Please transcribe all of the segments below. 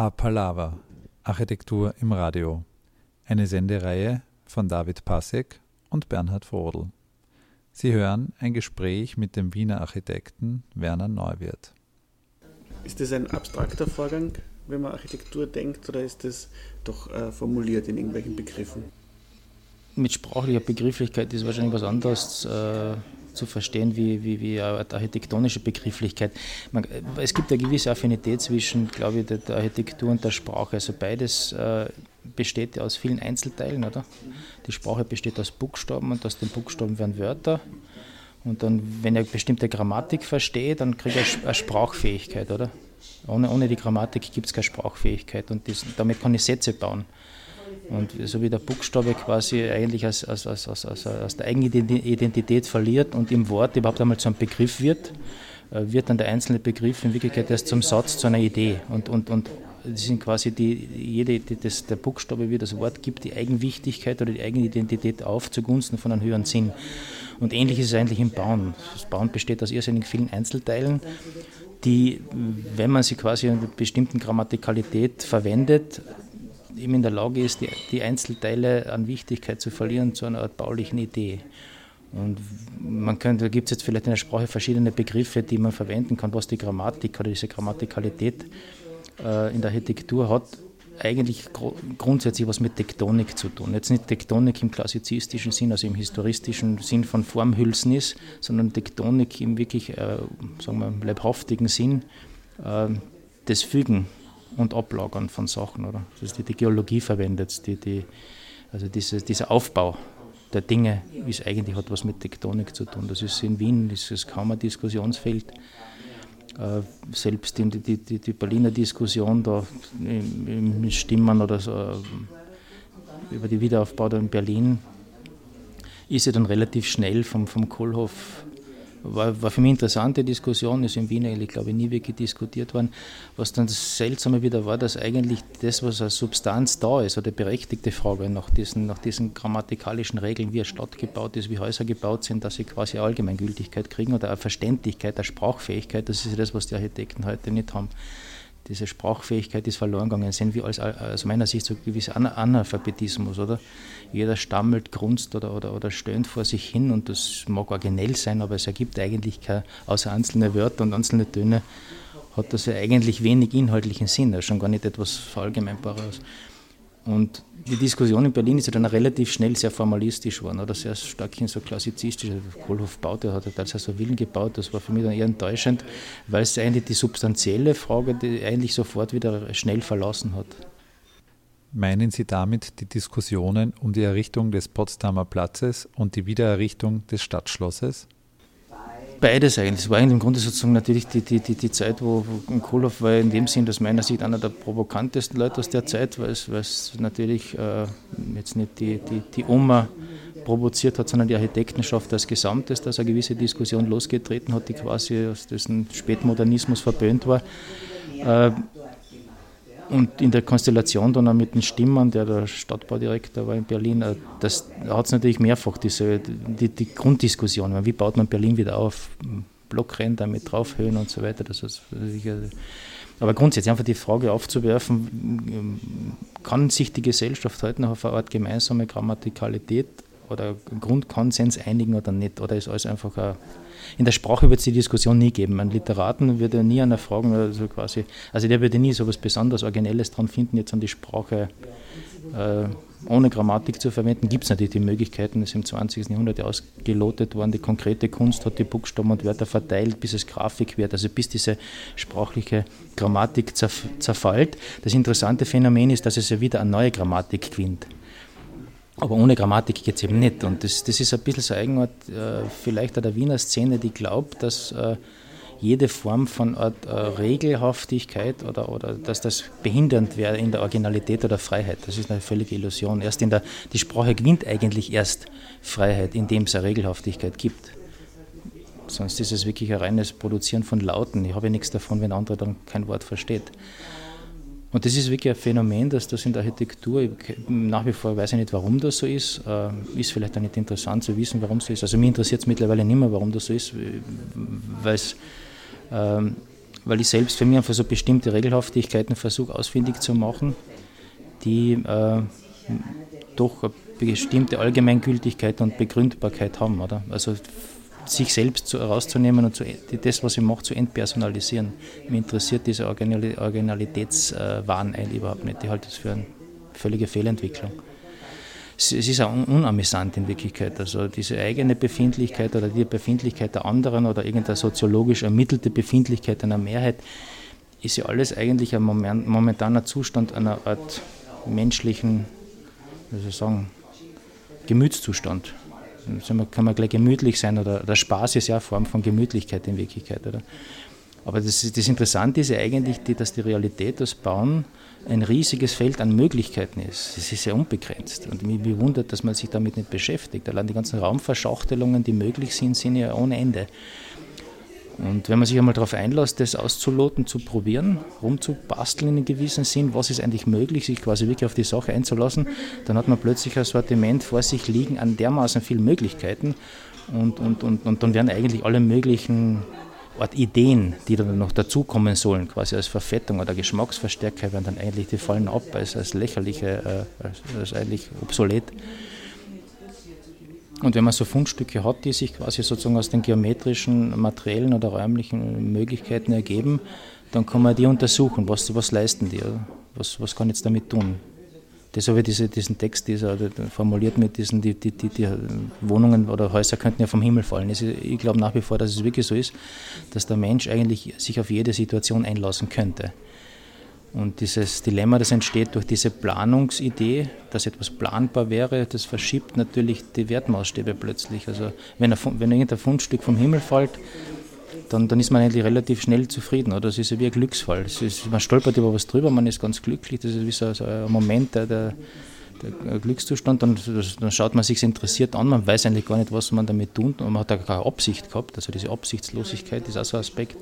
A Palava Architektur im Radio. Eine Sendereihe von David Passek und Bernhard Frodel. Sie hören ein Gespräch mit dem Wiener Architekten Werner Neuwirth. Ist das ein abstrakter Vorgang, wenn man Architektur denkt, oder ist das doch äh, formuliert in irgendwelchen Begriffen? Mit sprachlicher Begrifflichkeit ist wahrscheinlich was anderes äh, zu verstehen wie, wie, wie architektonische Begrifflichkeit. Man, es gibt eine gewisse Affinität zwischen, glaube ich, der, der Architektur und der Sprache. Also beides äh, besteht aus vielen Einzelteilen, oder? Die Sprache besteht aus Buchstaben und aus den Buchstaben werden Wörter. Und dann, wenn er bestimmte Grammatik versteht, dann kriegt er eine Sprachfähigkeit, oder? Ohne, ohne die Grammatik gibt es keine Sprachfähigkeit und das, damit kann ich Sätze bauen. Und so wie der Buchstabe quasi eigentlich aus, aus, aus, aus, aus der Eigenidentität verliert und im Wort überhaupt einmal zu einem Begriff wird, äh, wird dann der einzelne Begriff in Wirklichkeit erst zum Satz, zu einer Idee. Und, und, und das sind quasi die, jede, die, das, der Buchstabe, wie das Wort gibt, die Eigenwichtigkeit oder die Eigenidentität auf zugunsten von einem höheren Sinn. Und ähnlich ist es eigentlich im Bauen. Das Bauen besteht aus irrsinnig vielen Einzelteilen, die, wenn man sie quasi in einer bestimmten Grammatikalität verwendet, eben in der Lage ist, die, die Einzelteile an Wichtigkeit zu verlieren zu einer Art baulichen Idee. Und man könnte, da gibt es jetzt vielleicht in der Sprache verschiedene Begriffe, die man verwenden kann, was die Grammatik oder diese Grammatikalität äh, in der Architektur hat, eigentlich gr grundsätzlich was mit Tektonik zu tun. Jetzt nicht Tektonik im klassizistischen Sinn, also im historistischen Sinn von Formhülsen ist, sondern Tektonik im wirklich, äh, sagen wir, leibhaftigen Sinn äh, des Fügen und Ablagern von Sachen, oder? Das ist die, Geologie verwendet, die, die, also diese, dieser Aufbau der Dinge ist eigentlich hat was mit Tektonik zu tun. Das ist in Wien, das ist kaum ein Diskussionsfeld. Äh, selbst die, die, die, die, Berliner Diskussion da im, im Stimmen oder so äh, über die Wiederaufbau da in Berlin ist ja dann relativ schnell vom, vom Kohlhoff war, war für mich eine interessante Diskussion, ist in Wien eigentlich, glaube ich, nie wirklich diskutiert worden. Was dann das Seltsame wieder war, dass eigentlich das, was als Substanz da ist, oder berechtigte Frage nach diesen, nach diesen grammatikalischen Regeln, wie eine Stadt gebaut ist, wie Häuser gebaut sind, dass sie quasi Allgemeingültigkeit kriegen oder eine Verständlichkeit, eine Sprachfähigkeit, das ist das, was die Architekten heute nicht haben diese Sprachfähigkeit ist verloren gegangen. Sehen wir als, aus meiner Sicht so gewisser Analphabetismus, oder? Jeder stammelt, grunzt oder, oder, oder stöhnt vor sich hin und das mag originell sein, aber es ergibt eigentlich kein, außer einzelne Wörter und einzelne Töne, hat das ja eigentlich wenig inhaltlichen Sinn, schon gar nicht etwas Verallgemeinbares. Und die Diskussion in Berlin ist ja dann relativ schnell sehr formalistisch geworden, oder sehr stark in so klassizistisch. Kohlhoff baute, hat er so Willen gebaut, das war für mich dann eher enttäuschend, weil es eigentlich die substanzielle Frage die eigentlich sofort wieder schnell verlassen hat. Meinen Sie damit die Diskussionen um die Errichtung des Potsdamer Platzes und die Wiedererrichtung des Stadtschlosses? Beides eigentlich. Es war eigentlich im Grunde sozusagen natürlich die, die, die, die Zeit, wo, Kohlhoff war in dem Sinn, aus meiner Sicht einer der provokantesten Leute aus der Zeit, weil es, weil es natürlich äh, jetzt nicht die, die, die Oma provoziert hat, sondern die Architektenschaft als Gesamtes, dass eine gewisse Diskussion losgetreten hat, die quasi aus diesem Spätmodernismus verböhnt war. Äh, und in der Konstellation dann auch mit dem Stimmann, der der Stadtbaudirektor war in Berlin, äh, das hat es natürlich mehrfach diese, die, die Grunddiskussion. Wie baut man Berlin wieder auf? Blockränder mit Draufhöhen und so weiter. Das ist, aber grundsätzlich einfach die Frage aufzuwerfen, kann sich die Gesellschaft heute noch auf eine Art gemeinsame Grammatikalität oder Grundkonsens einigen oder nicht? Oder ist alles einfach ein in der Sprache wird es die Diskussion nie geben. Ein Literaten würde nie einer fragen, also quasi, also der würde nie so etwas besonders Originelles dran finden, jetzt an die Sprache äh, ohne Grammatik zu verwenden. Gibt es natürlich die Möglichkeiten, ist im 20. Jahrhundert ja ausgelotet worden. Die konkrete Kunst hat die Buchstaben und Wörter verteilt, bis es Grafik wird, also bis diese sprachliche Grammatik zerf zerfällt. Das interessante Phänomen ist, dass es ja wieder eine neue Grammatik gewinnt. Aber ohne Grammatik geht es eben nicht. Und das, das ist ein bisschen so Eigenart äh, vielleicht an der Wiener Szene, die glaubt, dass äh, jede Form von Art, äh, Regelhaftigkeit oder, oder dass das behindernd wäre in der Originalität oder Freiheit. Das ist eine völlige Illusion. Erst in der, die Sprache gewinnt eigentlich erst Freiheit, indem es eine Regelhaftigkeit gibt. Sonst ist es wirklich ein reines Produzieren von Lauten. Ich habe ja nichts davon, wenn andere dann kein Wort versteht. Und das ist wirklich ein Phänomen, dass das in der Architektur, nach wie vor weiß ich nicht, warum das so ist, äh, ist vielleicht auch nicht interessant zu wissen, warum es so ist. Also mir interessiert es mittlerweile nicht mehr, warum das so ist, ähm, weil ich selbst für mich einfach so bestimmte Regelhaftigkeiten versuche ausfindig zu machen, die äh, doch eine bestimmte Allgemeingültigkeit und Begründbarkeit haben. Oder? Also sich selbst zu, herauszunehmen und zu, das, was ich mache, zu entpersonalisieren. Mich interessiert dieser Originalitätswahn eigentlich überhaupt nicht. Ich halte das für eine völlige Fehlentwicklung. Es, ist auch unamüsant in Wirklichkeit. Also diese eigene Befindlichkeit oder die Befindlichkeit der anderen oder irgendeine soziologisch ermittelte Befindlichkeit einer Mehrheit ist ja alles eigentlich ein momentaner Zustand einer Art menschlichen, wie soll ich sagen, Gemütszustand kann man gleich gemütlich sein oder der Spaß ist ja eine Form von Gemütlichkeit in Wirklichkeit. Oder? Aber das, das Interessante ist ja eigentlich, die, dass die Realität, das Bauen ein riesiges Feld an Möglichkeiten ist. Es ist ja unbegrenzt. Und mich bewundert, dass man sich damit nicht beschäftigt. Allein die ganzen Raumverschachtelungen, die möglich sind, sind ja ohne Ende. Und wenn man sich einmal darauf einlässt, das auszuloten, zu probieren, rumzubasteln in einem gewissen Sinn, was ist eigentlich möglich, sich quasi wirklich auf die Sache einzulassen, dann hat man plötzlich ein Sortiment vor sich liegen an dermaßen vielen Möglichkeiten und, und, und, und dann werden eigentlich alle möglichen Art Ideen, die dann noch dazukommen sollen, quasi als Verfettung oder Geschmacksverstärker, werden dann eigentlich, die fallen ab als, als lächerliche, äh, als, als eigentlich obsolet. Und wenn man so Fundstücke hat, die sich quasi sozusagen aus den geometrischen, materiellen oder räumlichen Möglichkeiten ergeben, dann kann man die untersuchen, was, was leisten die, was, was kann ich jetzt damit tun. Das habe diese, diesen Text dieser, formuliert mit diesen, die, die, die, die, Wohnungen oder Häuser könnten ja vom Himmel fallen. Also ich glaube nach wie vor, dass es wirklich so ist, dass der Mensch eigentlich sich auf jede Situation einlassen könnte. Und dieses Dilemma, das entsteht durch diese Planungsidee, dass etwas planbar wäre, das verschiebt natürlich die Wertmaßstäbe plötzlich. Also wenn, ein, wenn irgendein Fundstück vom Himmel fällt, dann, dann ist man eigentlich relativ schnell zufrieden. Oder? Das ist ja wie ein Glücksfall. Ist, man stolpert über was drüber, man ist ganz glücklich. Das ist wie so, so ein Moment der, der, der Glückszustand. Dann, dann schaut man sich interessiert an, man weiß eigentlich gar nicht, was man damit tut. Und man hat da keine Absicht gehabt. Also diese Absichtslosigkeit ist auch so ein Aspekt.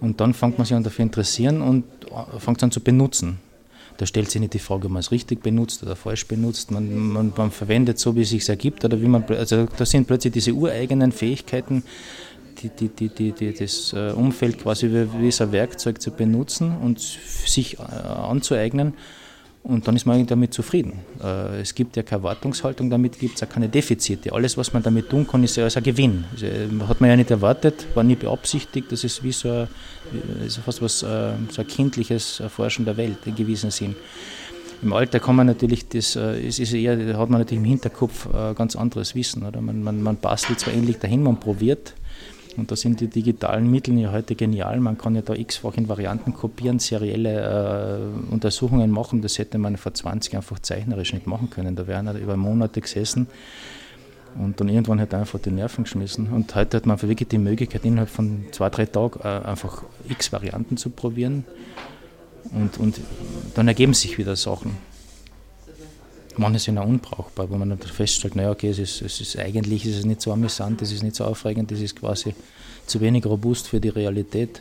Und dann fängt man sich an dafür interessieren und äh, fängt an zu benutzen. Da stellt sich nicht die Frage, ob man es richtig benutzt oder falsch benutzt. Man, man, man verwendet so, wie es sich ergibt. Oder wie man, also da sind plötzlich diese ureigenen Fähigkeiten, die, die, die, die, das äh, Umfeld quasi wie, wie ein Werkzeug zu benutzen und sich äh, anzueignen. Und dann ist man damit zufrieden. Äh, es gibt ja keine Erwartungshaltung, damit gibt es auch keine Defizite. Alles, was man damit tun kann, ist ja als ein Gewinn. Hat man ja nicht erwartet, war nie beabsichtigt. Das ist wie so ein, ist fast was, äh, so ein kindliches Erforschen der Welt in gewissem Sinn. Im Alter kann man natürlich, das ist, ist eher, hat man natürlich im Hinterkopf ganz anderes Wissen. Oder? Man, man, man bastelt zwar ähnlich dahin, man probiert, und da sind die digitalen Mittel ja heute genial. Man kann ja da x-fach in Varianten kopieren, serielle äh, Untersuchungen machen. Das hätte man vor 20 einfach zeichnerisch nicht machen können. Da wären über Monate gesessen und dann irgendwann hat er einfach die Nerven geschmissen. Und heute hat man wirklich die Möglichkeit, innerhalb von zwei, drei Tagen äh, einfach x Varianten zu probieren. Und, und dann ergeben sich wieder Sachen manche sind auch unbrauchbar, wo man dann feststellt, naja, okay, es ist, es ist eigentlich ist es nicht so amüsant, es ist nicht so aufregend, es ist quasi zu wenig robust für die Realität.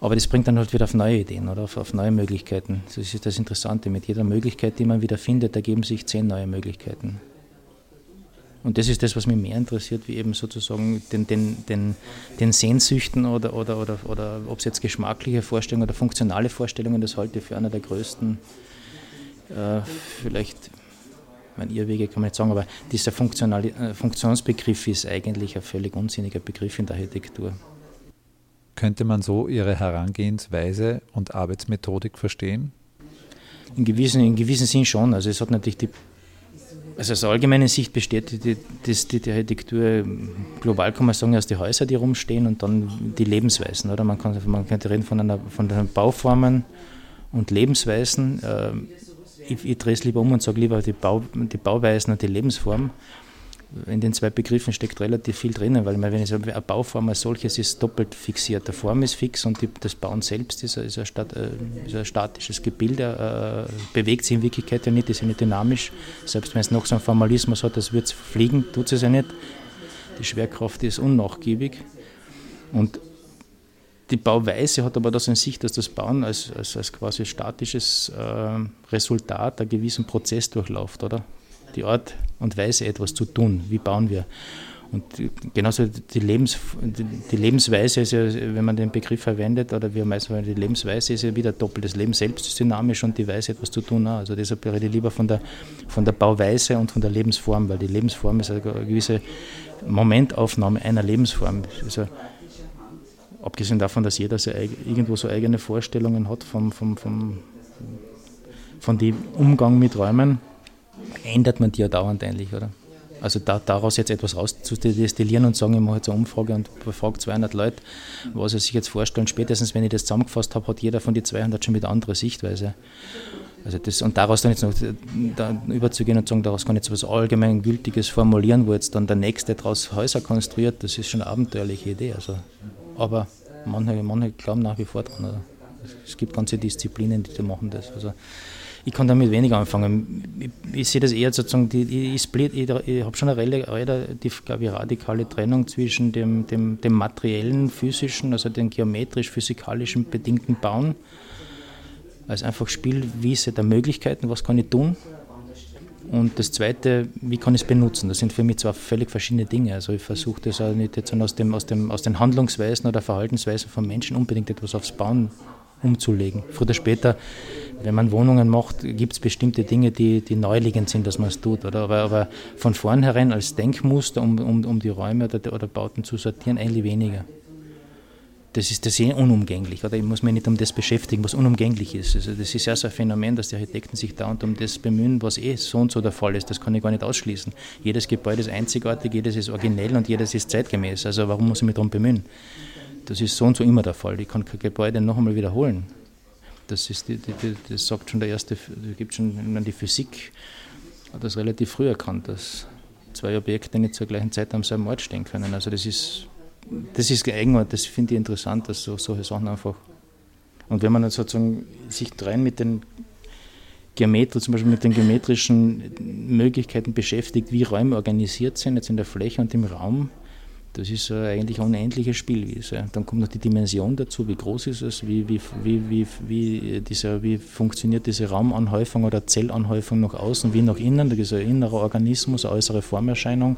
Aber das bringt dann halt wieder auf neue Ideen oder auf, auf neue Möglichkeiten. Das ist das Interessante. Mit jeder Möglichkeit, die man wieder findet, ergeben sich zehn neue Möglichkeiten. Und das ist das, was mich mehr interessiert, wie eben sozusagen den, den, den, den Sehnsüchten oder, oder, oder, oder ob es jetzt geschmackliche Vorstellungen oder funktionale Vorstellungen, das halte ich für einer der größten äh, vielleicht, mein Irrwege kann man nicht sagen, aber dieser äh, Funktionsbegriff ist eigentlich ein völlig unsinniger Begriff in der Architektur. Könnte man so Ihre Herangehensweise und Arbeitsmethodik verstehen? In gewissem in gewissen Sinn schon. Also es hat natürlich die also aus allgemeiner Sicht besteht die, die, die, Architektur, global kann man sagen, aus den Häusern, die rumstehen und dann die Lebensweisen. Oder? Man, kann, man könnte reden von, einer, von den Bauformen und Lebensweisen. Ich, ich drehe es lieber um und sage lieber die, Bau, die Bauweisen und die Lebensform. In den zwei Begriffen steckt relativ viel drinnen, weil wenn ich sage, eine Bauform als solches ist doppelt fixiert. Die Form ist fix und die, das Bauen selbst ist, ist, ein, Stat, äh, ist ein, statisches Gebilde, äh, bewegt sich in Wirklichkeit ja nicht, ist ja nicht dynamisch. Selbst wenn es noch so einen Formalismus hat, das wird es fliegen, tut es ja nicht. Die Schwerkraft ist unnachgiebig. Und die Bauweise hat aber das in sich, dass das Bauen als, als, als quasi statisches äh, Resultat einen gewissen Prozess durchläuft, oder? Die Art und Weise, etwas zu tun. Wie bauen wir? Und genauso die, Lebens, die Lebensweise ist ja, wenn man den Begriff verwendet, oder wir meistens die Lebensweise ist ja wieder doppelt. Das Leben selbst ist dynamisch und die Weise etwas zu tun. Also deshalb rede ich lieber von der, von der Bauweise und von der Lebensform, weil die Lebensform ist eine gewisse Momentaufnahme einer Lebensform. Also, abgesehen davon, dass jeder so, irgendwo so eigene Vorstellungen hat vom, vom, vom, von dem Umgang mit Räumen, ändert man die ja dauernd eigentlich, oder? Also da, daraus jetzt etwas rauszudestillieren und sagen, ich mache jetzt eine Umfrage und befrage 200 Leute, was sie sich jetzt vorstellen. Spätestens, wenn ich das zusammengefasst habe, hat jeder von den 200 schon mit einer anderen Sichtweise. Also das, und daraus dann jetzt noch da überzugehen und sagen, daraus kann ich jetzt etwas Allgemeingültiges formulieren, wo jetzt dann der Nächste daraus Häuser konstruiert, das ist schon eine abenteuerliche Idee. Also, aber manche, manche glauben nach wie vor dran. Also, es gibt ganze Disziplinen, die machen das. Also, ich kann damit weniger anfangen. Ich, ich sehe das eher sozusagen, die, ich, split, ich, ich habe schon eine relativ, glaube ich, radikale Trennung zwischen dem, dem, dem materiellen, physischen, also dem geometrisch-physikalischen bedingten Bauen, als einfach Spielwiese der Möglichkeiten, was kann ich tun. Und das Zweite, wie kann ich es benutzen? Das sind für mich zwei völlig verschiedene Dinge. Also ich versuche das auch nicht jetzt aus, dem, aus, dem, aus den Handlungsweisen oder Verhaltensweisen von Menschen unbedingt etwas aufs Bauen umzulegen. Früher oder später wenn man Wohnungen macht, gibt es bestimmte Dinge, die, die neuliegend sind, dass man es tut. Oder? Aber, aber von vornherein als Denkmuster, um, um, um die Räume oder, oder Bauten zu sortieren, eigentlich weniger. Das ist das eh unumgänglich. Oder ich muss mich nicht um das beschäftigen, was unumgänglich ist. Also das ist ja so ein Phänomen, dass die Architekten sich dauernd um das bemühen, was eh so und so der Fall ist. Das kann ich gar nicht ausschließen. Jedes Gebäude ist einzigartig, jedes ist originell und jedes ist zeitgemäß. Also warum muss ich mich darum bemühen? Das ist so und so immer der Fall. Ich kann kein Gebäude noch einmal wiederholen. Das, ist die, die, das sagt schon der erste, gibt schon die Physik, hat das relativ früh erkannt, dass zwei Objekte nicht zur gleichen Zeit am selben Ort stehen können. Also das ist, das ist eng das finde ich interessant, dass so, solche Sachen einfach. Und wenn man dann sozusagen sich rein mit den Geometrie, zum Beispiel mit den geometrischen Möglichkeiten beschäftigt, wie Räume organisiert sind, jetzt in der Fläche und im Raum, das ist eigentlich eine unendliche Spielwiese. Dann kommt noch die Dimension dazu, wie groß ist es, wie, wie, wie, wie, wie, diese, wie funktioniert diese Raumanhäufung oder Zellanhäufung nach außen wie nach innen. Das ist ein innerer Organismus, eine äußere Formerscheinung.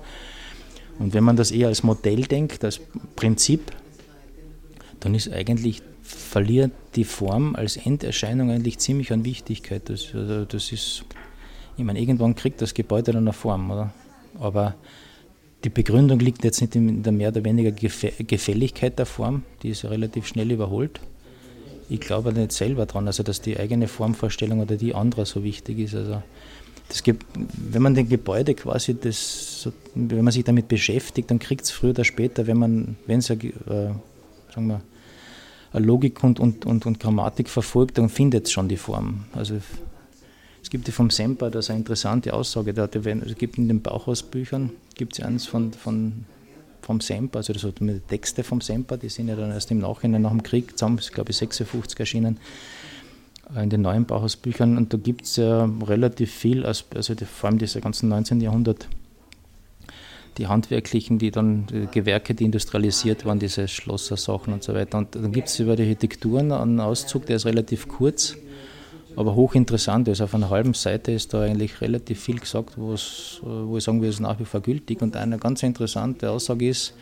Und wenn man das eher als Modell denkt, als Prinzip, dann ist eigentlich, verliert die Form als Enderscheinung eigentlich ziemlich an Wichtigkeit. Das, also das ist, ich meine, irgendwann kriegt das Gebäude dann eine Form, oder? Aber die Begründung liegt jetzt nicht in der mehr oder weniger Gefälligkeit der Form, die ist relativ schnell überholt. Ich glaube nicht selber daran, also dass die eigene Formvorstellung oder die andere so wichtig ist. Also das gibt, wenn man den Gebäude quasi, das, wenn man sich damit beschäftigt, dann kriegt es früher oder später, wenn es äh, sagen Logik und, und, und, und Grammatik verfolgt, dann findet es schon die Form. Also es gibt ja vom Semper, ist eine interessante Aussage, der, der, es gibt in den Bauhausbüchern, gibt es eins von, von, vom Semper, also das die Texte vom Semper, die sind ja dann erst im Nachhinein nach dem Krieg, zusammen, glaube ich, 56 erschienen, in den neuen Bauhausbüchern. Und da gibt es ja relativ viel, also die, vor allem diese ganzen 19. Jahrhundert, die handwerklichen, die dann die Gewerke, die industrialisiert waren, diese Schlossersachen und so weiter. Und dann gibt es über die Architekturen einen Auszug, der ist relativ kurz aber hochinteressant ist. Auf einer halben Seite ist da eigentlich relativ viel gesagt, wo ich sagen würde, ist nach wie vor gültig. Und eine ganz interessante Aussage ist,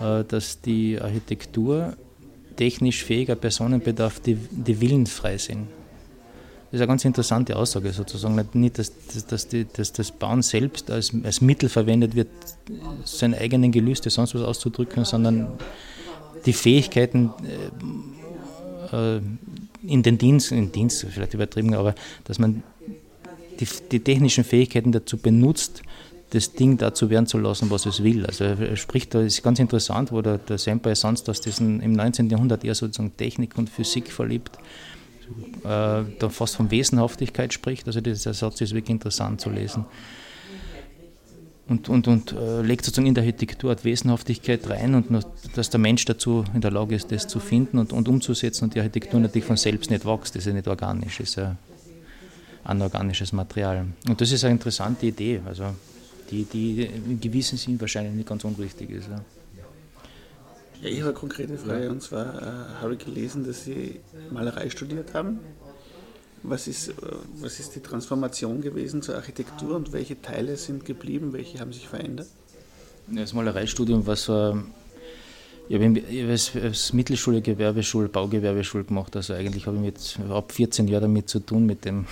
äh, dass die Architektur technisch fähiger Personen bedarf, die, die willenfrei sind. Das ist eine ganz interessante Aussage sozusagen. Nicht, dass, dass, dass, die, dass das Bauen selbst als, als Mittel verwendet wird, seine eigenen Gelüste, sonst was auszudrücken, sondern die Fähigkeiten äh, äh, in den Dienst, in Dienst vielleicht übertrieben, aber dass man die, die technischen Fähigkeiten dazu benutzt, das Ding dazu werden zu lassen, was es will. Also er spricht da, ist ganz interessant, wo der, der Semper sonst aus diesen im 19. Jahrhundert eher sozusagen Technik und Physik verliebt, äh, da fast von Wesenhaftigkeit spricht. Also dieser Satz ist wirklich interessant zu lesen und, und, und äh, legt sozusagen in der Architektur Wesenhaftigkeit rein und nur, dass der Mensch dazu in der Lage ist, das zu finden und, und umzusetzen und die Architektur natürlich von selbst nicht wächst, das ist ja nicht organisch, das ist ja anorganisches Material. Und das ist eine interessante Idee, also die, die in gewissem Sinn wahrscheinlich nicht ganz unrichtig ist. Ja. Ja, ich habe eine konkrete Frage und zwar äh, habe ich gelesen, dass Sie Malerei studiert haben was ist, äh, was ist die Transformation gewesen zur Architektur und welche Teile sind geblieben, welche haben sich verändert? Das Malereistudium war so ich habe hab als Mittelschule Gewerbeschule, Baugewerbeschule gemacht. Also eigentlich habe ich mit ab 14 Jahren damit zu tun mit dem,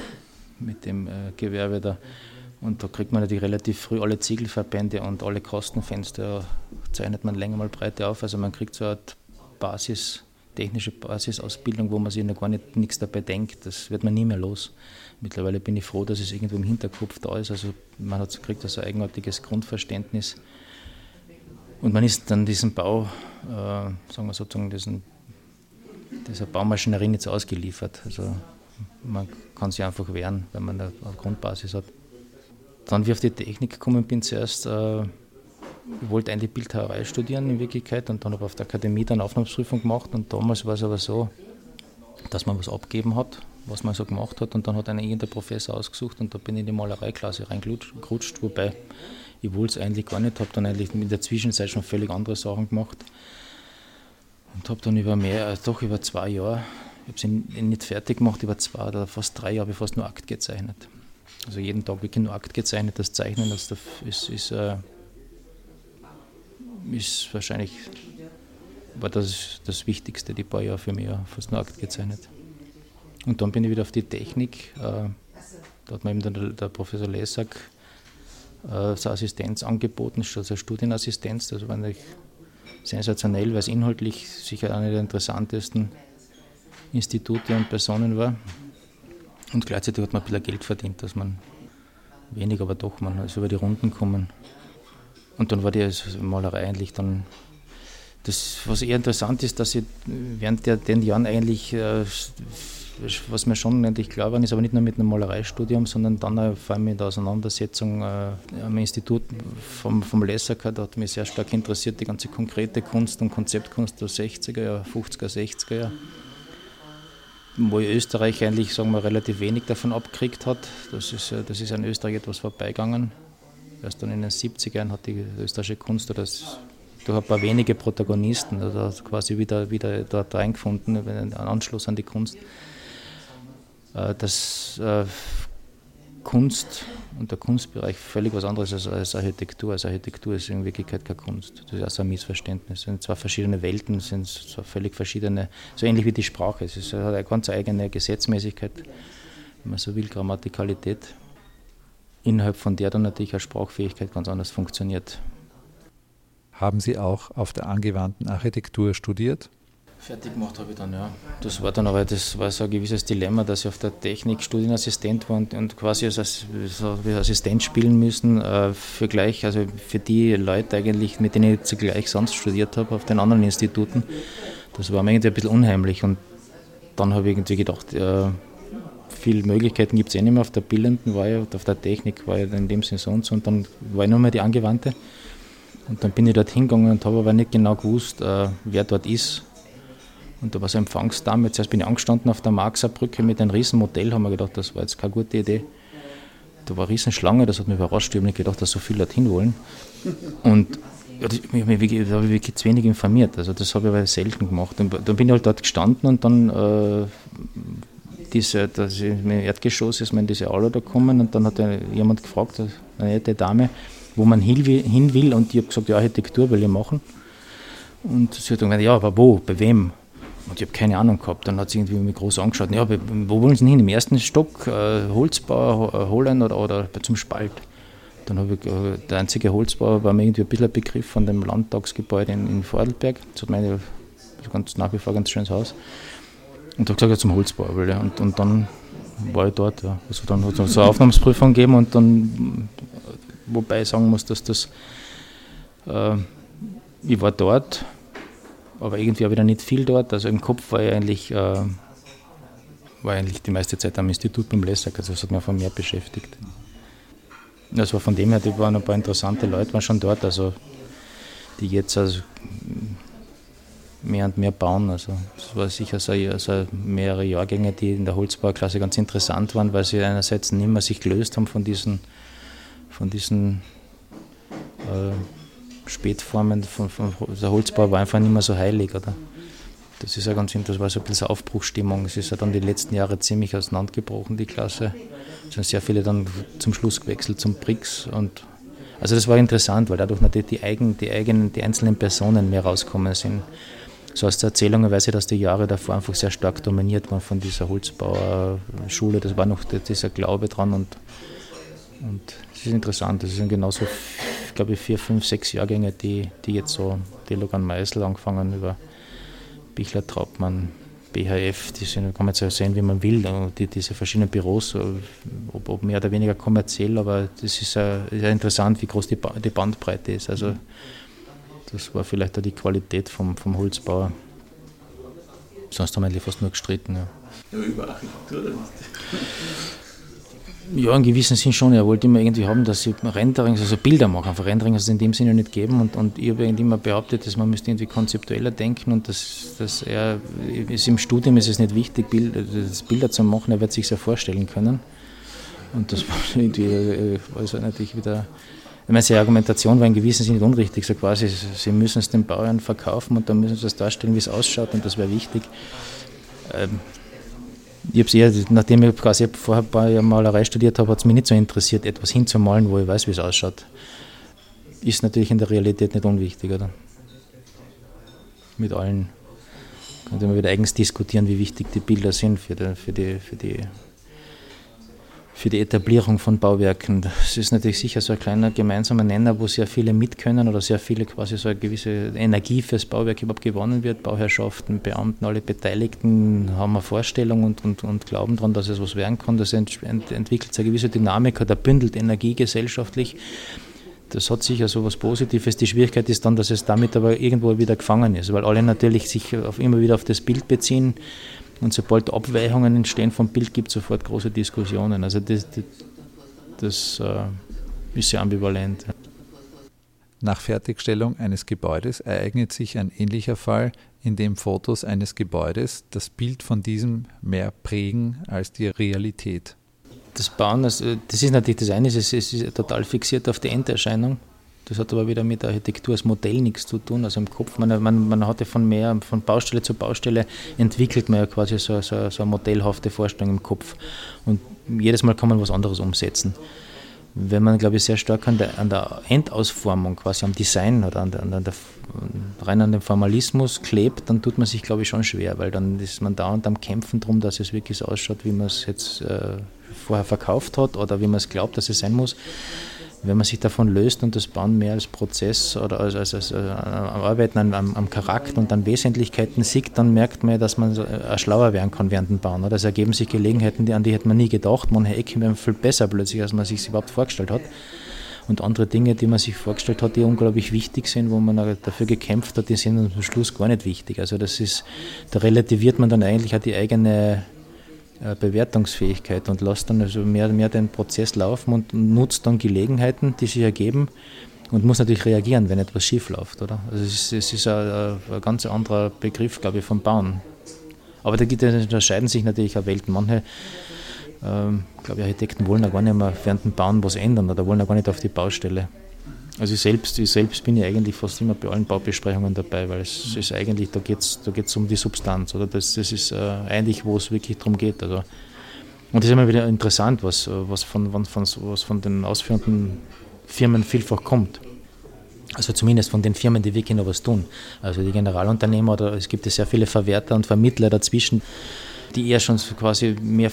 mit dem äh, Gewerbe da. Und da kriegt man natürlich relativ früh alle Ziegelverbände und alle Kostenfenster, zeichnet man länger mal breite auf. Also man kriegt so eine Basis, technische Basisausbildung, wo man sich noch gar nicht nichts dabei denkt. Das wird man nie mehr los. Mittlerweile bin ich froh, dass es irgendwo im Hinterkopf da ist. Also man hat, kriegt also ein eigenartiges Grundverständnis und man ist dann diesem Bau, äh, sagen wir sozusagen, diesen, dieser Baumaschinerie so ausgeliefert. Also man kann sich einfach wehren, wenn man eine Grundbasis hat. Dann, wie ich auf die Technik gekommen bin, zuerst, äh, ich wollte eigentlich Bildhauerei studieren in Wirklichkeit und dann habe ich auf der Akademie dann Aufnahmeprüfung gemacht und damals war es aber so, dass man was abgeben hat, was man so gemacht hat und dann hat einer irgendein Professor ausgesucht und da bin ich in die Malereiklasse reingerutscht, wobei ich wollte es eigentlich gar nicht, habe dann eigentlich in der Zwischenzeit schon völlig andere Sachen gemacht und habe dann über mehr, äh, doch über zwei Jahre, ich habe es nicht fertig gemacht, über zwei oder fast drei Jahre habe ich fast nur Akt gezeichnet. Also jeden Tag wirklich nur Akt gezeichnet, das Zeichnen, das ist, ist, äh, ist wahrscheinlich war das das Wichtigste, die paar Jahre für mich, fast nur Akt gezeichnet. Und dann bin ich wieder auf die Technik. Äh, da hat mir eben der, der Professor Lesak äh, so Assistenz angeboten, also Studienassistenz. Das war natürlich sensationell, weil es inhaltlich sicher eine der interessantesten Institute und Personen war. Und gleichzeitig hat man ein bisschen Geld verdient, dass man wenig, aber doch man also über die Runden kommen. Und dann war die Malerei eigentlich dann. Das, was eher interessant ist, dass ich während der, den Jahren eigentlich äh, was mir schon endlich klar war, ist aber nicht nur mit einem Malereistudium, sondern dann auch vor allem mit der Auseinandersetzung äh, am Institut vom, vom Lessaker, da hat mich sehr stark interessiert, die ganze konkrete Kunst und Konzeptkunst der 60er, 50er, 60er Jahre wo Österreich eigentlich sagen wir, relativ wenig davon abgekriegt hat. Das ist, äh, das ist an Österreich etwas vorbeigegangen. Erst dann in den 70er Jahren hat die österreichische Kunst das durch ein paar wenige Protagonisten also quasi wieder, wieder dort reingefunden, einen Anschluss an die Kunst. Äh, dass äh, Kunst und der Kunstbereich völlig was anderes ist als Architektur. Also Architektur ist in Wirklichkeit keine Kunst. Das ist also ein Missverständnis. Es sind zwei verschiedene Welten, es sind zwei völlig verschiedene, so ähnlich wie die Sprache. Es hat eine ganz eigene Gesetzmäßigkeit, wenn man so will, Grammatikalität, innerhalb von der dann natürlich auch Sprachfähigkeit ganz anders funktioniert. Haben Sie auch auf der angewandten Architektur studiert? Fertig gemacht habe ich dann, ja. Das war dann aber das war so ein gewisses Dilemma, dass ich auf der Technik Studienassistent war und, und quasi als, wie Assistent spielen müssen äh, für gleich, also für die Leute eigentlich, mit denen ich zugleich sonst studiert habe, auf den anderen Instituten. Das war mir irgendwie ein bisschen unheimlich und dann habe ich irgendwie gedacht, äh, viele Möglichkeiten gibt es eh nicht mehr. Auf der Bildenden war ich, auf der Technik war ich in dem Sinne so und dann war ich nur mehr die Angewandte. Und dann bin ich dort hingegangen und habe aber nicht genau gewusst, äh, wer dort ist und da war so ein Empfangsdame. Zuerst bin ich angestanden auf der Marxer Brücke mit einem riesen Modell, haben wir gedacht, das war jetzt keine gute Idee. Da war eine riesen Schlange, das hat mich überrascht. Ich habe nicht gedacht, dass so viele dorthin wollen. Und ja, ich habe mich hab wirklich zu wenig informiert. Also das habe ich aber selten gemacht. Und dann bin ich halt dort gestanden und dann äh, diese, das im Erdgeschoss ist man in diese Aula da gekommen und dann hat jemand gefragt, eine nette Dame, wo man hin will, hin will und ich habe gesagt, ja, Architektur will ich machen. Und sie hat dann gesagt, ja, aber wo, bei wem? Und ich habe keine Ahnung gehabt. Dann hat sie irgendwie mich groß angeschaut. Ja, wo wollen Sie hin? Im ersten Stock äh, Holzbau äh, holen oder, oder zum Spalt? Dann habe ich, äh, der einzige Holzbau war mir irgendwie ein bisschen ein Begriff von dem Landtagsgebäude in, in Vordelberg. Das hat meine, ganz, nach wie vor ganz schönes Haus. Und habe gesagt, ja, zum Holzbau. Ja. Und, und dann war ich dort. Ja. Also dann hat es eine Aufnahmsprüfung gegeben und dann, wobei ich sagen muss, dass das, äh, ich war dort aber irgendwie habe ich dann nicht viel dort. Also im Kopf war ich eigentlich, äh, war eigentlich die meiste Zeit am Institut beim Lessack, also das hat mich von mehr beschäftigt. Also von dem her, die waren ein paar interessante Leute, waren schon dort, also die jetzt also mehr und mehr bauen. Also es war sicher so also mehrere Jahrgänge, die in der Holzbauklasse ganz interessant waren, weil sie einerseits nicht mehr sich gelöst haben von diesen, von diesen äh, Spätformen von, von, der Holzbau war einfach nicht mehr so heilig, oder? Das ist ja ganz das war so ein bisschen Aufbruchstimmung. Es ist ja dann die letzten Jahre ziemlich auseinandergebrochen, die Klasse. Es sind sehr viele dann zum Schluss gewechselt zum BRICS und Also das war interessant, weil dadurch natürlich die, eigen, die, eigenen, die einzelnen Personen mehr rauskommen sind. So aus der Erzählung weiß ich, dass die Jahre davor einfach sehr stark dominiert waren von dieser Holzbauerschule. Das war noch dieser Glaube dran und, und es ist interessant. Das sind genauso, glaube ich, vier, fünf, sechs Jahrgänge, die, die jetzt so, die Logan Meisel angefangen über Bichler Traubmann, BHF, die sind, kann man jetzt sehen, wie man will, die, diese verschiedenen Büros, ob, ob, mehr oder weniger kommerziell, aber das ist ja, ja interessant, wie groß die, die, Bandbreite ist. Also das war vielleicht auch die Qualität vom, vom Holzbauer. Sonst haben wir eigentlich fast nur gestritten. Ja, ja über Architektur? Ja, in gewissem Sinn schon. Er wollte immer irgendwie haben, dass sie Renderings, also Bilder machen. Einfach Renderings also in dem Sinne nicht geben. Und, und ich habe immer behauptet, dass man müsste irgendwie konzeptueller denken und dass, dass er, ist im Studium ist es nicht wichtig, Bild, das Bilder zu machen, er wird sich ja vorstellen können. Und das war irgendwie, also natürlich wieder, ich meine, seine Argumentation war in gewissem Sinne nicht unrichtig. So quasi, sie müssen es den Bauern verkaufen und dann müssen sie es darstellen, wie es ausschaut und das wäre wichtig. Ähm, ich habe eher, nachdem ich quasi vorher Jahre Malerei studiert habe, hat es mich nicht so interessiert, etwas hinzumalen, wo ich weiß, wie es ausschaut. Ist natürlich in der Realität nicht unwichtig, oder? Mit allen könnte man wieder eigens diskutieren, wie wichtig die Bilder sind für die, für die, für die für die Etablierung von Bauwerken. Das ist natürlich sicher so ein kleiner gemeinsamer Nenner, wo sehr viele mitkönnen oder sehr viele quasi so eine gewisse Energie fürs Bauwerk überhaupt gewonnen wird. Bauherrschaften, Beamten, alle Beteiligten haben eine Vorstellung und, und, und glauben daran, dass es was werden kann. Das ent, entwickelt eine gewisse Dynamik, da bündelt Energie gesellschaftlich. Das hat sicher so was Positives. Die Schwierigkeit ist dann, dass es damit aber irgendwo wieder gefangen ist, weil alle natürlich sich auf, immer wieder auf das Bild beziehen und sobald Abweichungen entstehen vom Bild, gibt es sofort große Diskussionen. Also das, das, das äh, ist sehr ambivalent. Nach Fertigstellung eines Gebäudes ereignet sich ein ähnlicher Fall, in dem Fotos eines Gebäudes das Bild von diesem mehr prägen als die Realität. Das Bauen, also das ist natürlich das eine, es ist total fixiert auf die Enderscheinung. Das hat aber wieder mit Architektur als Modell nichts zu tun. Also im Kopf, man, man, man hatte von mehr, von Baustelle zu Baustelle entwickelt man ja quasi so, so, so eine modellhafte Vorstellung im Kopf. Und jedes Mal kann man was anderes umsetzen. Wenn man, glaube ich, sehr stark an der, an der Endausformung, quasi am Design oder an der, an der, rein an dem Formalismus klebt, dann tut man sich, glaube ich, schon schwer, weil dann ist man da und am Kämpfen darum, dass es wirklich so ausschaut, wie man es jetzt äh, vorher verkauft hat oder wie man es glaubt, dass es sein muss wenn man sich davon löst und das Bauen mehr als Prozess oder als, als, als, als äh, Arbeiten am, am, Charakter und an Wesentlichkeiten sieht, dann merkt man, dass man äh, schlauer werden kann während dem Bauen. Oder es ergeben sich Gelegenheiten, an die hätte man nie gedacht. Manche Ecken werden viel besser plötzlich, als man sich überhaupt vorgestellt hat. Und andere Dinge, die man sich vorgestellt hat, die unglaublich wichtig sind, wo man dafür gekämpft hat, die sind am Schluss gar nicht wichtig. Also das ist, da relativiert man dann eigentlich auch die eigene Bewertungsfähigkeit und lässt dann also mehr und mehr den Prozess laufen und nutzt dann Gelegenheiten, die sich ergeben und muss natürlich reagieren, wenn etwas schief läuft. Oder? Also es ist, ist ein, ein, ganz anderer Begriff, glaube ich, vom Bauen. Aber da, da unterscheiden sich natürlich auch Welten. Manche, ähm, glaube ich, Architekten wollen ja gar nicht mehr während dem Bauen was ändern oder wollen ja gar nicht auf die Baustelle. Also ich selbst, ich selbst bin ja eigentlich fast immer bei allen Baubesprechungen dabei, weil es ist eigentlich, da geht es da geht's um die Substanz, oder? Das, das ist äh, eigentlich, wo es wirklich darum geht. Also. Und das ist immer wieder interessant, was, was, von, von, was von den ausführenden Firmen vielfach kommt. Also zumindest von den Firmen, die wirklich noch was tun. Also die Generalunternehmer oder es gibt ja sehr viele Verwerter und Vermittler dazwischen, die eher schon quasi mehr,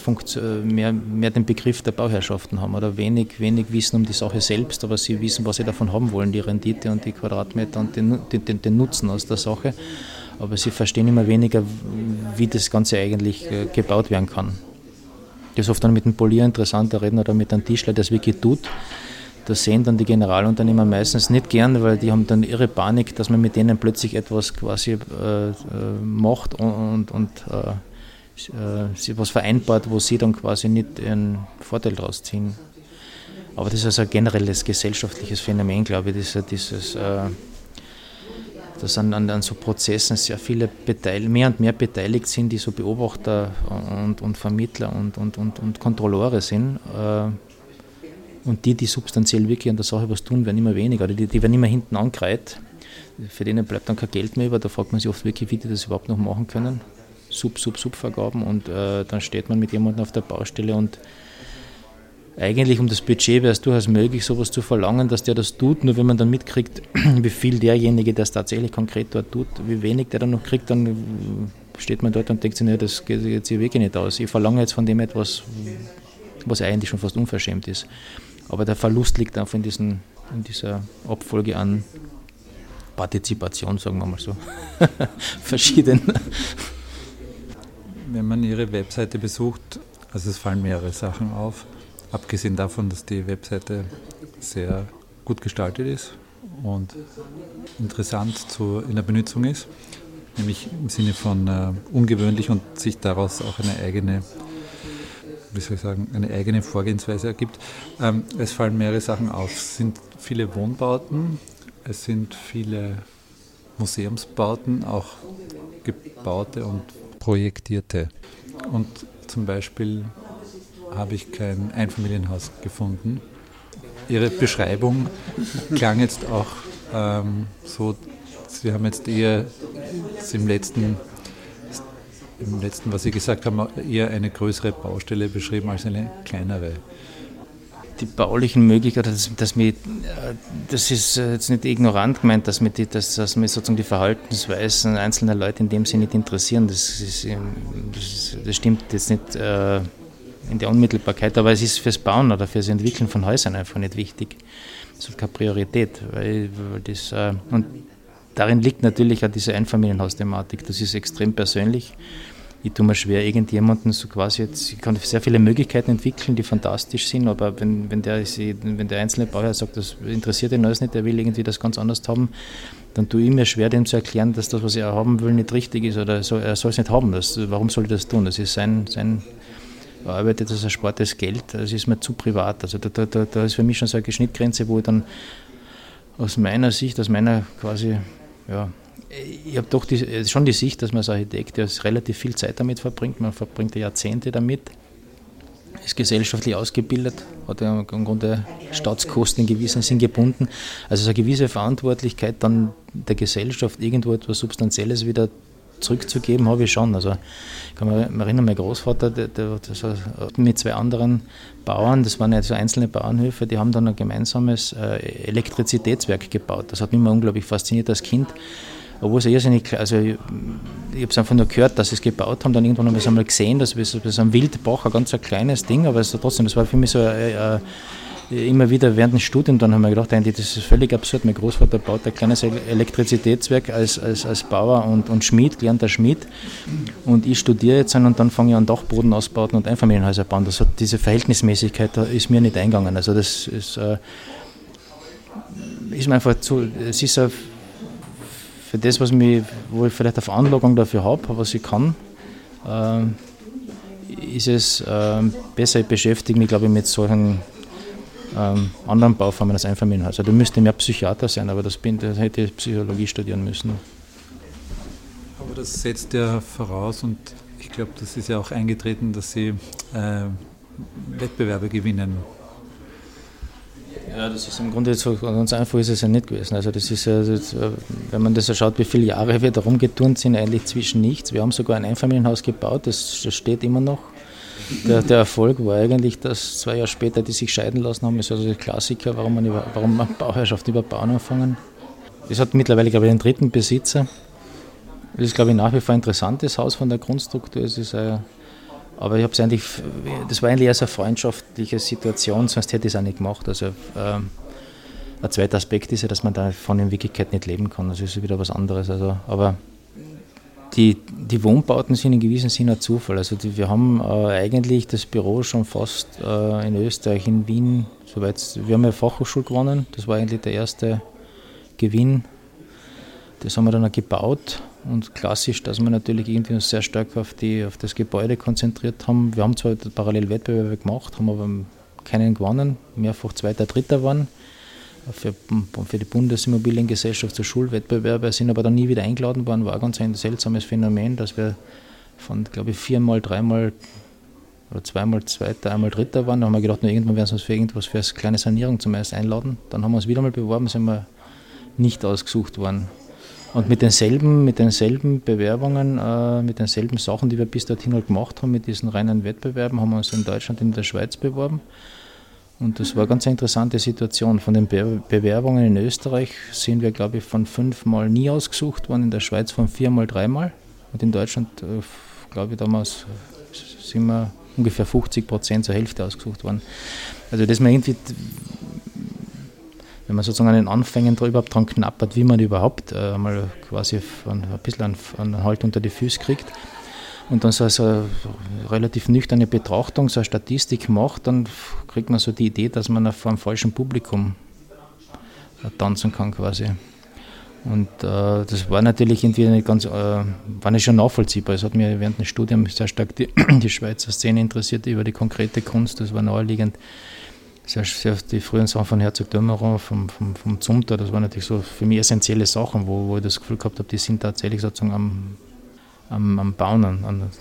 mehr, mehr den Begriff der Bauherrschaften haben oder wenig, wenig Wissen um die Sache selbst, aber sie wissen, was sie davon haben wollen, die Rendite und die Quadratmeter und den, den, den Nutzen aus der Sache. Aber sie verstehen immer weniger, wie das Ganze eigentlich äh, gebaut werden kann. Das ist oft dann mit einem Polier interessanter reden oder mit einem Tischler, der es wirklich tut. Das sehen dann die Generalunternehmer meistens nicht gern, weil die haben dann ihre Panik, dass man mit denen plötzlich etwas quasi äh, äh macht und, und, und äh, äh, was vereinbart, wo sie dann quasi nicht einen Vorteil daraus ziehen. Aber das ist also ein generelles gesellschaftliches Phänomen, glaube ich, dieses, dieses äh, dass an, an, an, so Prozessen sehr viele Beteil mehr und mehr beteiligt sind, die so Beobachter und, und Vermittler und, und, und, und Kontrolleure sind. Äh, und die, die substanziell wirklich an der Sache was tun, werden immer weniger. Die, die werden immer hinten angereiht. Für denen bleibt dann kein Geld mehr über. Da fragt man sich oft wirklich, wie die das überhaupt noch machen können. Sub, Sub, Sub-Vergaben und äh, dann steht man mit jemandem auf der Baustelle und eigentlich um das Budget wäre es durchaus möglich, sowas zu verlangen, dass der das tut. Nur wenn man dann mitkriegt, wie viel derjenige, der es tatsächlich konkret dort tut, wie wenig der dann noch kriegt, dann steht man dort und denkt sich, nee, das geht jetzt hier wirklich nicht aus. Ich verlange jetzt von dem etwas, was eigentlich schon fast unverschämt ist. Aber der Verlust liegt einfach in, diesen, in dieser Abfolge an Partizipation, sagen wir mal so, verschieden. Wenn man Ihre Webseite besucht, also es fallen mehrere Sachen auf, abgesehen davon, dass die Webseite sehr gut gestaltet ist und interessant zu, in der Benutzung ist, nämlich im Sinne von äh, ungewöhnlich und sich daraus auch eine eigene, wie soll ich sagen, eine eigene Vorgehensweise ergibt. Ähm, es fallen mehrere Sachen auf. Es sind viele Wohnbauten, es sind viele Museumsbauten, auch gebaute und projektierte. Und zum Beispiel habe ich kein Einfamilienhaus gefunden. Ihre Beschreibung klang jetzt auch ähm, so, Sie haben jetzt eher im letzten, im letzten, was Sie gesagt haben, eher eine größere Baustelle beschrieben als eine kleinere die baulichen Möglichkeiten, dass, dass mir, das ist jetzt nicht ignorant gemeint, dass mir, die, dass, dass mir sozusagen die Verhaltensweisen einzelner Leute in dem Sinne nicht interessieren. Das, ist, das, stimmt jetzt nicht äh, in der Unmittelbarkeit, aber es ist fürs Bauen oder fürs Entwickeln von Häusern einfach nicht wichtig. Das hat keine Priorität. Weil, das, äh, und darin liegt natürlich auch diese Einfamilienhausthematik. Das ist extrem persönlich. Ich tue mir schwer, irgendjemanden so quasi jetzt, ich kann sehr viele Möglichkeiten entwickeln, die fantastisch sind, aber wenn, wenn, der, wenn der einzelne Bauherr sagt, das interessiert ihn alles nicht, der will irgendwie das ganz anders haben, dann tue ich mir schwer, dem zu erklären, dass das, was er haben will, nicht richtig ist oder so, er soll es nicht haben. Das, warum soll er das tun? Das ist sein, sein er arbeitet als erspartes Geld, das ist mir zu privat. Also da, da, da ist für mich schon so eine Schnittgrenze, wo ich dann aus meiner Sicht, aus meiner quasi, ja, ich habe doch die, schon die Sicht, dass man als Architekt ja relativ viel Zeit damit verbringt. Man verbringt Jahrzehnte damit, ist gesellschaftlich ausgebildet, hat ja im Grunde Staatskosten in gewissem Sinn gebunden. Also so eine gewisse Verantwortlichkeit, dann der Gesellschaft irgendwo etwas Substanzielles wieder zurückzugeben, habe ich schon. Also ich kann mich erinnern, mein Großvater, der, der, der mit zwei anderen Bauern, das waren ja so einzelne Bauernhöfe, die haben dann ein gemeinsames äh, Elektrizitätswerk gebaut. Das hat mich immer unglaublich fasziniert als Kind. Obwohl es irrsinnig, also ich, ich habe es einfach nur gehört, dass sie es gebaut haben, dann irgendwann haben wir es einmal gesehen, dass wir so, ein Wildbach, ein ganz ein kleines Ding, aber es trotzdem, das war für mich so ein, ein immer wieder während dem Studium, dann haben wir gedacht, das ist völlig absurd. Mein Großvater baut ein kleines Elektrizitätswerk als, als, als Bauer und, und Schmied, gelernter Schmied. Und ich studiere jetzt und dann fange ich an Dachboden ausbauen und Einfamilienhäuser bauen. Das hat, diese Verhältnismäßigkeit ist mir nicht eingegangen. Also das ist, äh, ist mir einfach zu, es ist für das, was mich, wo ich vielleicht eine Veranlagung dafür habe, was ich kann, äh, ist es äh, besser, ich beschäftige mich, glaube ich, mit solchen ähm, anderen Bauformen als Einfamilienhaus. Also da müsste mehr Psychiater sein, aber das, bin, das hätte ich Psychologie studieren müssen. Aber das setzt ja voraus und ich glaube, das ist ja auch eingetreten, dass Sie äh, Wettbewerbe gewinnen. Ja, das ist im Grunde so ganz einfach ist es ja nicht gewesen. Also das ist ja, äh, wenn man das so schaut, wie viele Jahre wir da rumgeturnt sind, eigentlich zwischen nichts. Wir haben sogar ein Einfamilienhaus gebaut, das, das steht immer noch der, der, Erfolg war eigentlich, dass zwei Jahre später die sich scheiden lassen haben. Das ist also der Klassiker, warum man, über, warum man Bauherrschaft über Bauen anfangen. Das hat mittlerweile, glaube ich, einen dritten Besitzer. Das ist, glaube ich, nach wie vor ein interessantes Haus von der Grundstruktur. Es ist, äh, aber ich habe es eigentlich, das war eigentlich eher so eine freundschaftliche Situation, sonst hätte ich es auch nicht gemacht. Also, äh, ein zweiter Aspekt ist ja, dass man davon in Wirklichkeit nicht leben kann. Das ist wieder was anderes. Also, aber die, die Wohnbauten sind in gewissem Sinne ein Zufall. Also die, wir haben äh, eigentlich das Büro schon fast äh, in Österreich, in Wien, soweit wir haben ja Fachhochschule gewonnen, das war eigentlich der erste Gewinn. Das haben wir dann auch gebaut und klassisch, dass wir natürlich irgendwie uns sehr stark auf, die, auf das Gebäude konzentriert haben. Wir haben zwar parallel Wettbewerbe gemacht, haben aber keinen gewonnen, mehrfach Zweiter, Dritter waren für, für die Bundesimmobiliengesellschaft zu Schulwettbewerbe, sind aber dann nie wieder eingeladen worden. War ganz ein seltsames Phänomen, dass wir von, glaube ich, viermal, dreimal oder zweimal Zweiter, einmal Dritter waren. Da haben wir gedacht, nur irgendwann werden sie uns für irgendwas für eine kleine Sanierung zumeist einladen. Dann haben wir uns wieder mal beworben, sind wir nicht ausgesucht worden. Und mit denselben, mit denselben Bewerbungen, äh, mit denselben Sachen, die wir bis dorthin halt gemacht haben, mit diesen reinen Wettbewerben, haben wir uns in Deutschland und in der Schweiz beworben Und das war eine ganz interessante Situation. Von den Bewerbungen in Österreich sind wir, glaube ich, von fünfmal nie ausgesucht worden, in der Schweiz von viermal, dreimal. Und in Deutschland, äh, glaube ich, damals sind wir ungefähr 50 Prozent zur Hälfte ausgesucht worden. Also, dass man irgendwie, wenn man sozusagen an den Anfängen überhaupt dran knappert, wie man überhaupt äh, mal quasi ein bisschen einen Halt unter die Füße kriegt und dann so, eine relativ nüchterne Betrachtung, so eine Statistik macht, dann kriegt man so die Idee, dass man vor einem falschen Publikum tanzen kann quasi. Und äh, das war natürlich irgendwie nicht ganz, äh, war nicht schon nachvollziehbar. Es hat mir während dem Studium sehr stark die, die Schweizer Szene interessiert über die konkrete Kunst. Das war naheliegend. Sehr, sehr die frühen Sachen von Herzog Dömeron, vom, vom, vom Zumter, das waren natürlich so für mich essentielle Sachen, wo, wo ich das Gefühl gehabt habe, die sind tatsächlich sozusagen am, am, am Bauen. An, an,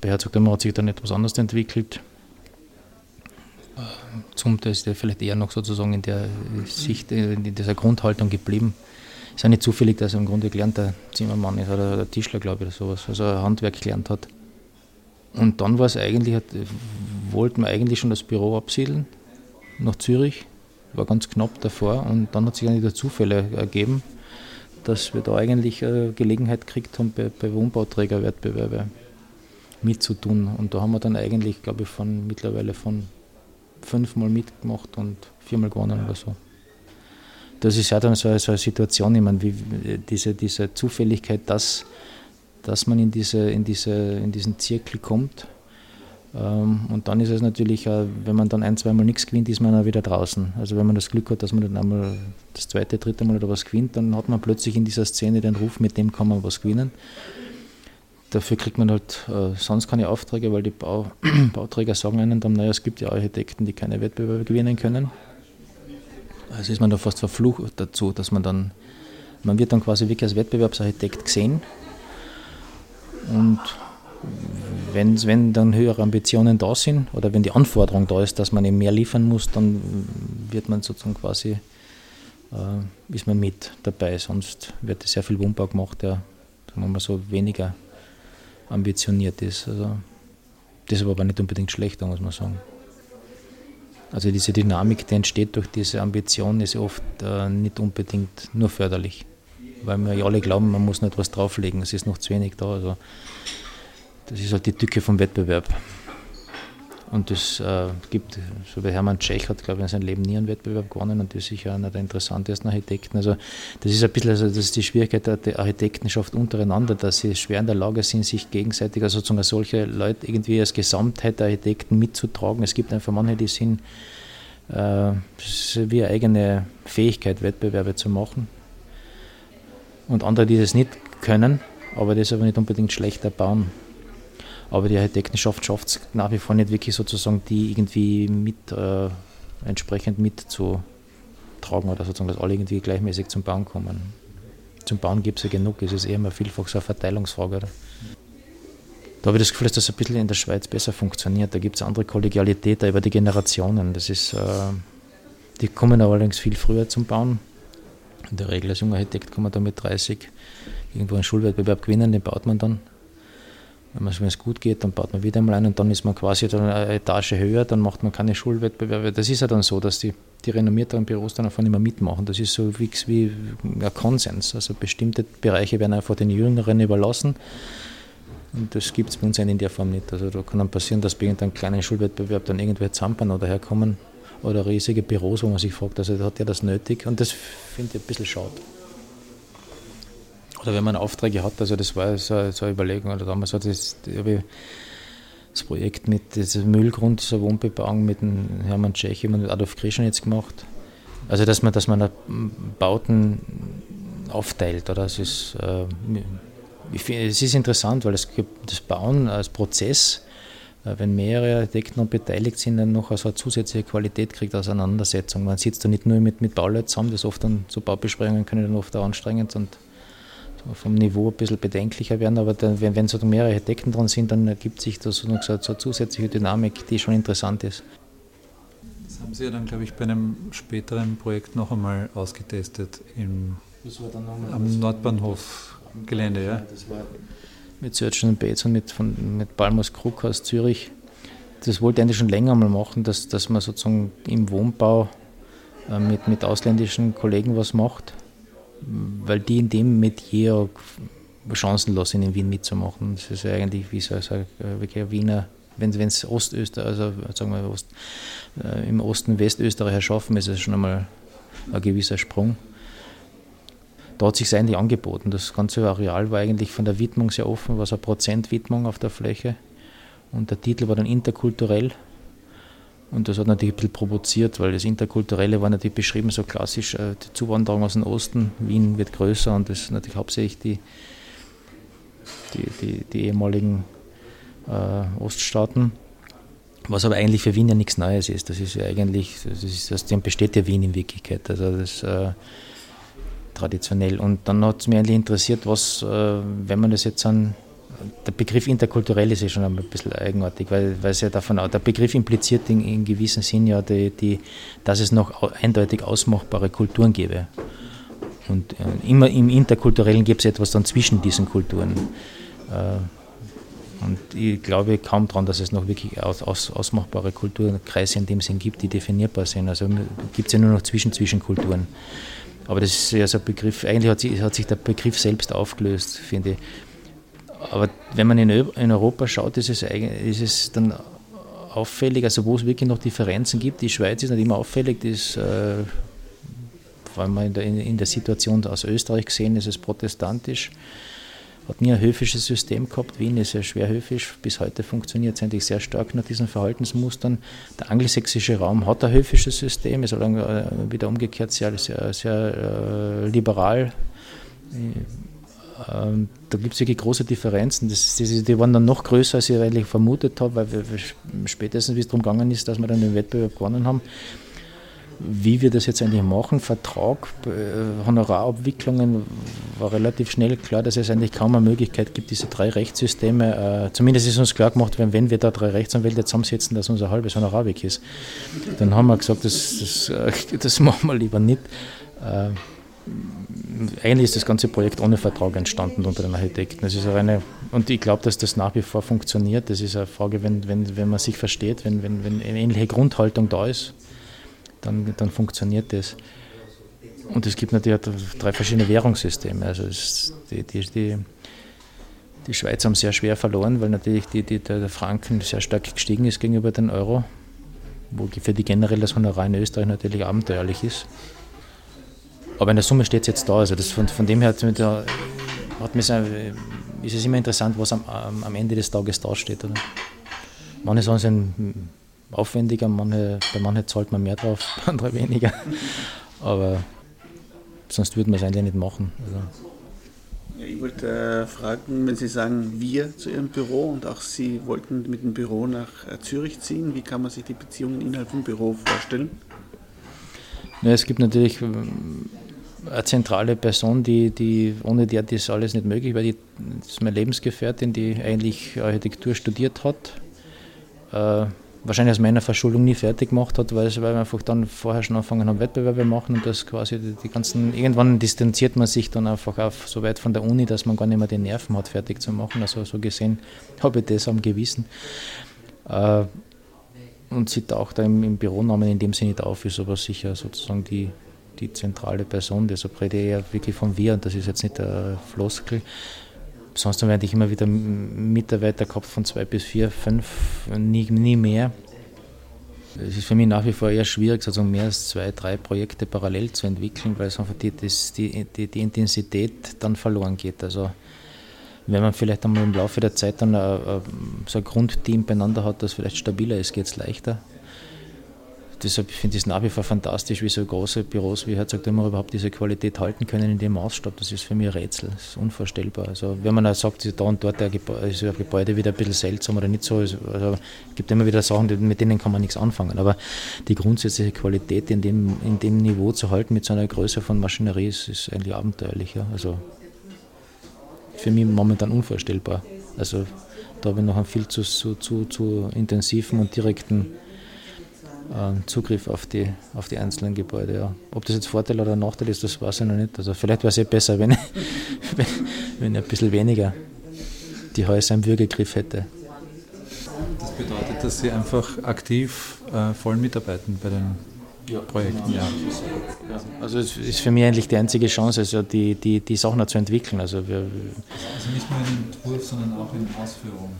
bei Herzog Dömeron hat sich dann etwas anders entwickelt. Zumter ist ja vielleicht eher noch sozusagen in der Sicht, in dieser Grundhaltung geblieben ist ja nicht zufällig, dass er im Grunde gelernter Zimmermann ist oder der Tischler, glaube ich, oder sowas, also Handwerk gelernt hat. Und dann war es eigentlich, wollten wir eigentlich schon das Büro absiedeln nach Zürich, war ganz knapp davor und dann hat sich eigentlich der Zufälle ergeben, dass wir da eigentlich eine Gelegenheit gekriegt haben, bei, bei Wohnbauträgerwettbewerbe mitzutun. Und da haben wir dann eigentlich, glaube ich, von mittlerweile von fünfmal mitgemacht und viermal gewonnen oder so das ist ja dann so, so eine Situation, ich meine, wie diese, diese Zufälligkeit, dass, dass man in, diese, in, diese, in diesen Zirkel kommt. Ähm, und dann ist es natürlich, wenn man dann ein, zweimal nichts gewinnt, ist man auch wieder draußen. Also wenn man das Glück hat, dass man dann einmal das zweite, dritte Mal oder was gewinnt, dann hat man plötzlich in dieser Szene den Ruf, mit dem kann man was gewinnen. Dafür kriegt man halt äh, sonst keine Aufträge, weil die Bau, Bauträger sagen einem dann, naja, es gibt ja Architekten, die keine Wettbewerbe gewinnen können. Also ist man da fast verflucht dazu, dass man dann, man wird dann quasi wirklich als Wettbewerbsarchitekt gesehen. Und wenn, wenn dann höhere Ambitionen da sind oder wenn die Anforderung da ist, dass man eben mehr liefern muss, dann wird man sozusagen quasi, äh, ist man mit dabei. Sonst wird sehr viel Wohnbau gemacht, der, sagen wir mal so, weniger ambitioniert ist. Also, das ist aber nicht unbedingt schlechter, muss man sagen. Also diese Dynamik, die entsteht durch diese Ambition, ist oft äh, nicht unbedingt nur förderlich. Weil wir ja alle glauben, man muss nicht was drauflegen, es ist noch zu wenig da. Also das ist halt die Tücke vom Wettbewerb. Und es äh, gibt, so wie Hermann Tschech hat, glaube ich, in seinem Leben nie einen Wettbewerb gewonnen und ist sicher einer der interessantesten Architekten. Also das ist ein bisschen, also das ist die Schwierigkeit der Architektenschaft untereinander, dass sie schwer in der Lage sind, sich gegenseitig, also sozusagen solche Leute irgendwie als Gesamtheit der Architekten mitzutragen. Es gibt einfach manche, die sind äh, wie eine eigene Fähigkeit, Wettbewerbe zu machen. Und andere, die das nicht können, aber das aber nicht unbedingt schlechter bauen. Aber die Architektenschaft schafft es nach wie vor nicht wirklich sozusagen, die irgendwie mit äh, entsprechend mitzutragen oder sozusagen, dass alle irgendwie gleichmäßig zum Bauen kommen. Zum Bauen gibt es ja genug, es ist eher immer vielfach so eine Verteilungsfrage. Oder? Da habe ich das Gefühl, dass das ein bisschen in der Schweiz besser funktioniert. Da gibt es andere Kollegialität da über die Generationen. Das ist, äh, die kommen allerdings viel früher zum Bauen. In der Regel als junger Architekt kann man da mit 30 irgendwo einen Schulwettbewerb gewinnen, den baut man dann wenn es gut geht, dann baut man wieder einmal ein und dann ist man quasi dann eine Etage höher, dann macht man keine Schulwettbewerbe. Das ist ja dann so, dass die, die renommierteren Büros dann einfach nicht mehr mitmachen. Das ist so wie, wie ein Konsens. Also bestimmte Bereiche werden einfach den Jüngeren überlassen. Und das gibt es bei uns in der Form nicht. Also da kann dann passieren, dass bei irgendeinem kleinen Schulwettbewerb dann irgendwer zampern oder herkommen oder riesige Büros, wo man sich fragt, also hat der das nötig? Und das finde ich ein bisschen schade oder wenn man Aufträge hat, also das war so, so eine Überlegung, oder damals hat das, das Projekt mit diesem Müllgrund, dieser Wohnbebauung mit dem Hermann Tschech und Adolf Krischnitz gemacht. Also dass man, dass man Bauten aufteilt, oder? Es ist, äh, ich find, es ist interessant, weil es gibt das Bauen als Prozess, äh, wenn mehrere Architekten beteiligt sind, dann noch so eine zusätzliche Qualität kriegt Auseinandersetzung. Man sitzt da nicht nur mit, mit Bauleuten zusammen, das oft dann so Baubesprechungen können dann oft auch anstrengend und vom Niveau ein bisschen bedenklicher werden, aber dann, wenn, wenn so mehrere Architekten dran sind, dann ergibt sich da so, so eine zusätzliche Dynamik, die schon interessant ist. Das haben Sie ja dann, glaube ich, bei einem späteren Projekt noch einmal ausgetestet im, am Nordbahnhof-Gelände. Ja? Das war mit Search and Bates und mit, von, mit Balmers Krug aus Zürich. das wollte ich eigentlich schon länger mal machen, dass, dass man sozusagen im Wohnbau äh, mit, mit ausländischen Kollegen was macht, weil die in dem Metier chancenlos sind, in Wien mitzumachen. Das ist eigentlich wie so ein Wiener, wenn es Ostösterreich, also sagen wir Ost, äh, im Osten Westösterreich schaffen, ist es schon einmal ein gewisser Sprung. Da hat sich eigentlich angeboten. Das ganze Areal war eigentlich von der Widmung sehr offen, war so eine Prozentwidmung auf der Fläche. Und der Titel war dann interkulturell. Und das hat natürlich ein bisschen provoziert, weil das Interkulturelle war natürlich beschrieben so klassisch, äh, die Zuwanderung aus dem Osten, Wien wird größer und das ist natürlich hauptsächlich die, die, die, die ehemaligen äh, Oststaaten. Was aber eigentlich für Wien ja nichts Neues ist. Das ist ja eigentlich, das ist, aus besteht ja Wien in Wirklichkeit. Also das äh, traditionell. Und dann hat es mich eigentlich interessiert, was, äh, wenn man das jetzt an der Begriff interkulturell ist ja schon ein bisschen eigenartig, weil, es ja davon der Begriff impliziert in, in gewissem Sinn ja, die, die, dass es noch eindeutig ausmachbare Kulturen gäbe. Und äh, immer im Interkulturellen gibt es etwas dann zwischen diesen Kulturen. Äh, und ich glaube kaum daran, dass es noch wirklich aus, aus, ausmachbare Kulturkreise in dem Sinn gibt, die definierbar sind. Also gibt es ja nur noch zwischen Zwischenkulturen. Aber das ist ja so ein Begriff, eigentlich hat sich, hat sich der Begriff selbst aufgelöst, finde ich aber wenn man in, in Europa schaut, ist es, ist es dann auffällig, also wo es wirklich noch Differenzen gibt. Die Schweiz ist nicht immer auffällig, das ist, äh, vor allem in der, in der Situation aus Österreich gesehen, ist es protestantisch. Hat nie ein höfisches System gehabt. Wien ist ja schwer höfisch. Bis heute funktioniert es eigentlich sehr stark nach diesen Verhaltensmustern. Der angelsächsische Raum hat ein höfisches System, ist aber wieder umgekehrt sehr, sehr, sehr äh, liberal ähm, da gibt es wirklich große Differenzen. Das, das, die waren dann noch größer, als ich eigentlich vermutet habe, weil wir, spätestens, wie es darum gegangen ist, dass wir dann den Wettbewerb gewonnen haben, wie wir das jetzt eigentlich machen, Vertrag, äh, Honorarabwicklungen, war relativ schnell klar, dass es eigentlich kaum eine Möglichkeit gibt, diese drei Rechtssysteme, äh, zumindest ist uns klar gemacht, wenn, wenn wir da drei Rechtsanwälte zusammensetzen, dass unser halbes Honorar weg ist. Dann haben wir gesagt, das, das, äh, das machen wir lieber nicht. Eigentlich ist das ganze Projekt ohne Vertrag entstanden unter den Architekten. Das ist eine, und ich glaube, dass das nach wie vor funktioniert. Das ist eine Frage, wenn, wenn, wenn man sich versteht, wenn, wenn, wenn eine ähnliche Grundhaltung da ist, dann, dann funktioniert das. Und es gibt natürlich drei verschiedene Währungssysteme. Also die, die, die, die Schweiz haben sehr schwer verloren, weil natürlich die, die, der Franken sehr stark gestiegen ist gegenüber dem Euro, wo für die generell das Honorar in Österreich natürlich abenteuerlich ist. Aber in der Summe steht es jetzt da. Also das von, von dem her hat, hat mich, ist es immer interessant, was am, am Ende des Tages dasteht. Oder? Manche Sachen sind aufwendiger, manche, bei manchen zahlt man mehr drauf, andere weniger. Aber sonst würden wir es eigentlich nicht machen. Also. ich wollte äh, fragen, wenn Sie sagen wir zu Ihrem Büro und auch Sie wollten mit dem Büro nach äh, Zürich ziehen, wie kann man sich die Beziehungen innerhalb vom Büro vorstellen? Ja, es gibt natürlich ähm, eine zentrale Person, die, die ohne der das alles nicht möglich, weil die, das ist meine Lebensgefährtin, die eigentlich Architektur studiert hat. Äh, wahrscheinlich aus meiner Verschuldung nie fertig gemacht hat, weil, wir einfach dann vorher schon angefangen haben, Wettbewerbe machen und das quasi die, die, ganzen, irgendwann distanziert man sich dann einfach auf so weit von der Uni, dass man gar nicht mehr die Nerven hat, fertig zu machen. Also so gesehen habe ich das am Gewissen. Äh, und sie taucht da im, im Büronamen in dem Sinne nicht auf, ist aber sicher sozusagen die, die zentrale Person. Deshalb rede ich ja wirklich von wir und das ist jetzt nicht der Floskel. Sonst werde ich immer wieder Mitarbeiter gehabt von zwei bis vier, fünf, nie, nie mehr. Es ist für mich nach wie vor eher schwierig, sozusagen mehr als zwei, drei Projekte parallel zu entwickeln, weil es einfach die, die, die, die Intensität dann verloren geht. Also wenn man vielleicht einmal im Laufe der Zeit dann ein, so ein Grundteam beieinander hat, das vielleicht stabiler ist, geht es leichter deshalb finde ich es nach wie vor fantastisch, wie so große Büros wie Herzog immer überhaupt diese Qualität halten können in dem Maßstab. Das ist für mich ein Rätsel, das ist unvorstellbar. Also wenn man auch sagt, da und dort ist ein Gebäude wieder ein bisschen seltsam oder nicht so, also es gibt immer wieder Sachen, mit denen kann man nichts anfangen. Aber die grundsätzliche Qualität in dem, in dem Niveau zu halten mit so einer Größe von Maschinerie ist, ist eigentlich abenteuerlich. Ja. Also für mich momentan unvorstellbar. Also da habe ich noch einen viel zu, zu, zu, zu intensiven und direkten Zugriff auf die, auf die einzelnen Gebäude. Ja. Ob das jetzt Vorteil oder Nachteil ist, das weiß ich noch nicht. Also vielleicht wäre es ja besser, wenn, wenn, wenn ich ein bisschen weniger die Häuser im Würgegriff hätte. Das bedeutet dass Sie einfach aktiv äh, voll mitarbeiten bei den ja. Projekten. Ja. Also es ist für mich eigentlich die einzige Chance, also die, die, die Sachen zu entwickeln. Also, wir, also nicht nur in Entwurf, sondern auch in Ausführung.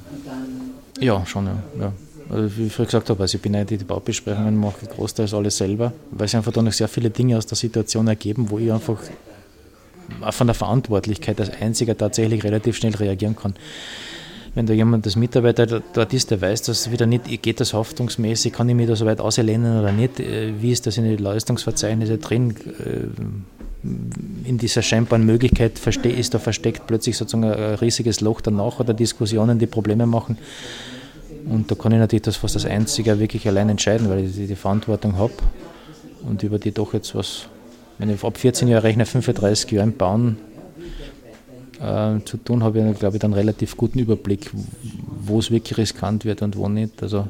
Ja, schon, ja. ja. Also wie ich früher gesagt habe, also ich bin ja die, die Baubesprechungen mache großteils alles selber, weil sich einfach da noch sehr viele Dinge aus der Situation ergeben, wo ich einfach von der Verantwortlichkeit als Einziger tatsächlich relativ schnell reagieren kann. Wenn da jemand als Mitarbeiter dort ist, der weiß, dass wieder nicht geht, das haftungsmäßig, kann ich mich da so weit auslehnen oder nicht, äh, wie ist das in den Leistungsverzeichnisse drin, äh, in dieser scheinbaren Möglichkeit ist da versteckt plötzlich sozusagen ein riesiges Loch danach oder Diskussionen, die Probleme machen. Und da kann ich natürlich das fast als Einziger wirklich allein entscheiden, weil ich die Verantwortung habe und über die doch jetzt was, wenn ich ab 14 Jahren rechne, 35 Jahre bauen, äh, zu tun, habe ich, glaube ich, dann relativ guten Überblick, wo es wirklich riskant wird und wo nicht. Also,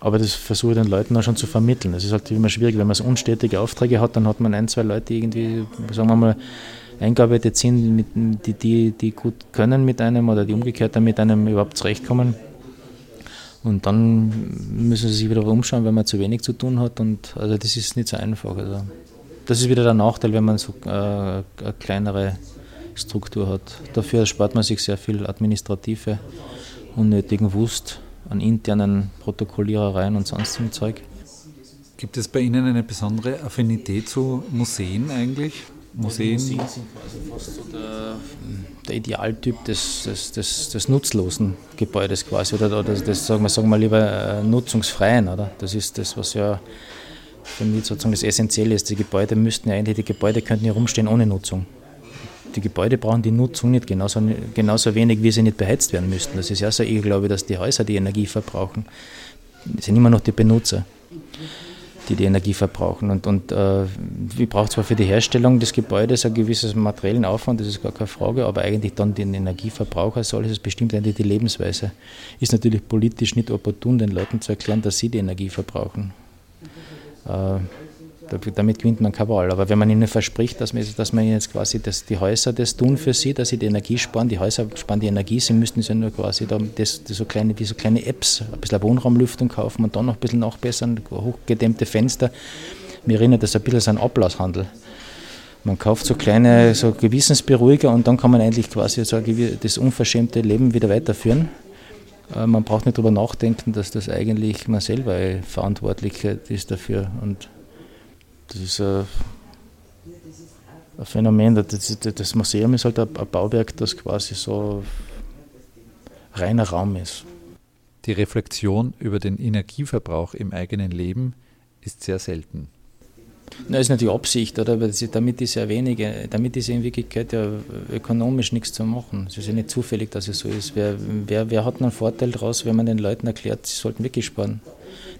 aber das versuche ich den Leuten auch schon zu vermitteln. Das ist halt immer schwierig, wenn man so unstetige Aufträge hat, dann hat man ein, zwei Leute, die irgendwie, sagen wir mal, eingearbeitet sind, die, die, die gut können mit einem oder die umgekehrt dann mit einem überhaupt zurechtkommen. Und dann müssen sie sich wieder umschauen, wenn man zu wenig zu tun hat. Und also das ist nicht so einfach. Also das ist wieder der Nachteil, wenn man so äh, kleinere Struktur hat. Dafür spart man sich sehr viel administrative, unnötigen Wust an internen Protokollierereien und sonstigem Zeug. Gibt es bei Ihnen eine besondere Affinität zu Museen eigentlich? Museen? Museen sind quasi fast so der, der Idealtyp des, des, des, des, nutzlosen Gebäudes quasi oder, oder das, sagen wir, sagen wir lieber äh, nutzungsfreien. Oder? Das ist das, was ja für mich sozusagen das Essentielle ist. Die Gebäude müssten ja eigentlich, die Gebäude könnten ja rumstehen ohne Nutzung die Gebäude brauchen die Nutzung nicht genauso, genauso wenig, wie sie nicht beheizt werden müssten. Das ist ja so ich glaube, dass die Häuser die Energie verbrauchen. Es sind immer noch die Benutzer, die die Energie verbrauchen. Und, und äh, ich brauche zwar für die Herstellung des Gebäudes ein gewisses materiellen Aufwand, das ist gar keine Frage, aber eigentlich dann den Energieverbrauch als solches bestimmt eigentlich die Lebensweise. Ist natürlich politisch nicht opportun, den Leuten zu erklären, dass sie die Energie verbrauchen. Äh, damit gewinnt man keine Wahl. Aber wenn man ihnen verspricht, dass man, dass man jetzt quasi das, die Häuser das tun für sie, dass sie die Energie sparen, die Häuser sparen die Energie, sie müssten ja nur quasi da das, das so kleine, wie so kleine Apps, ein bisschen Wohnraumlüftung kaufen und dann noch ein bisschen nachbessern, hochgedämmte Fenster. Mir erinnert das ein bisschen an Ablasshandel. Man kauft so kleine so Gewissensberuhiger und dann kann man eigentlich quasi so das unverschämte Leben wieder weiterführen. Äh, man braucht nicht darüber nachdenken, dass das eigentlich man selber verantwortlich ist dafür. Und das ist ein, ein Phänomen. Das, das, Museum ist halt ein, ein Bauwerk, das quasi so reiner Raum ist. Die Reflexion über den Energieverbrauch im eigenen Leben ist sehr selten. Das ist nicht die Absicht, oder? Weil damit ist ja wenige, damit ist in Wirklichkeit ja ökonomisch nichts zu machen. Es ist ja nicht zufällig, dass es so ist. Wer, wer, wer hat einen Vorteil daraus, wenn man den Leuten erklärt, sie sollten wirklich sparen?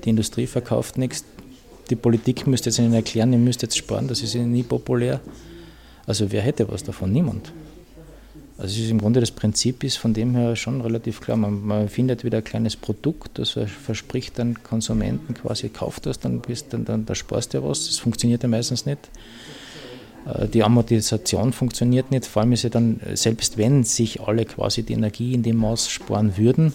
Die Industrie verkauft nichts, die Politik müsste jetzt ihnen erklären, ihr müsst jetzt sparen, das ist ihnen nie populär. Also wer hätte was davon? Niemand. Also ist im Grunde das Prinzip ist von dem her schon relativ klar. Man, man findet wieder ein kleines Produkt, das verspricht dann Konsumenten quasi, kauft das, dann, bist, dann, dann da sparst du ja was. Das funktioniert ja meistens nicht. Äh, die Amortisation funktioniert nicht, vor allem ist ja dann, selbst wenn sich alle quasi die Energie in dem Maß sparen würden,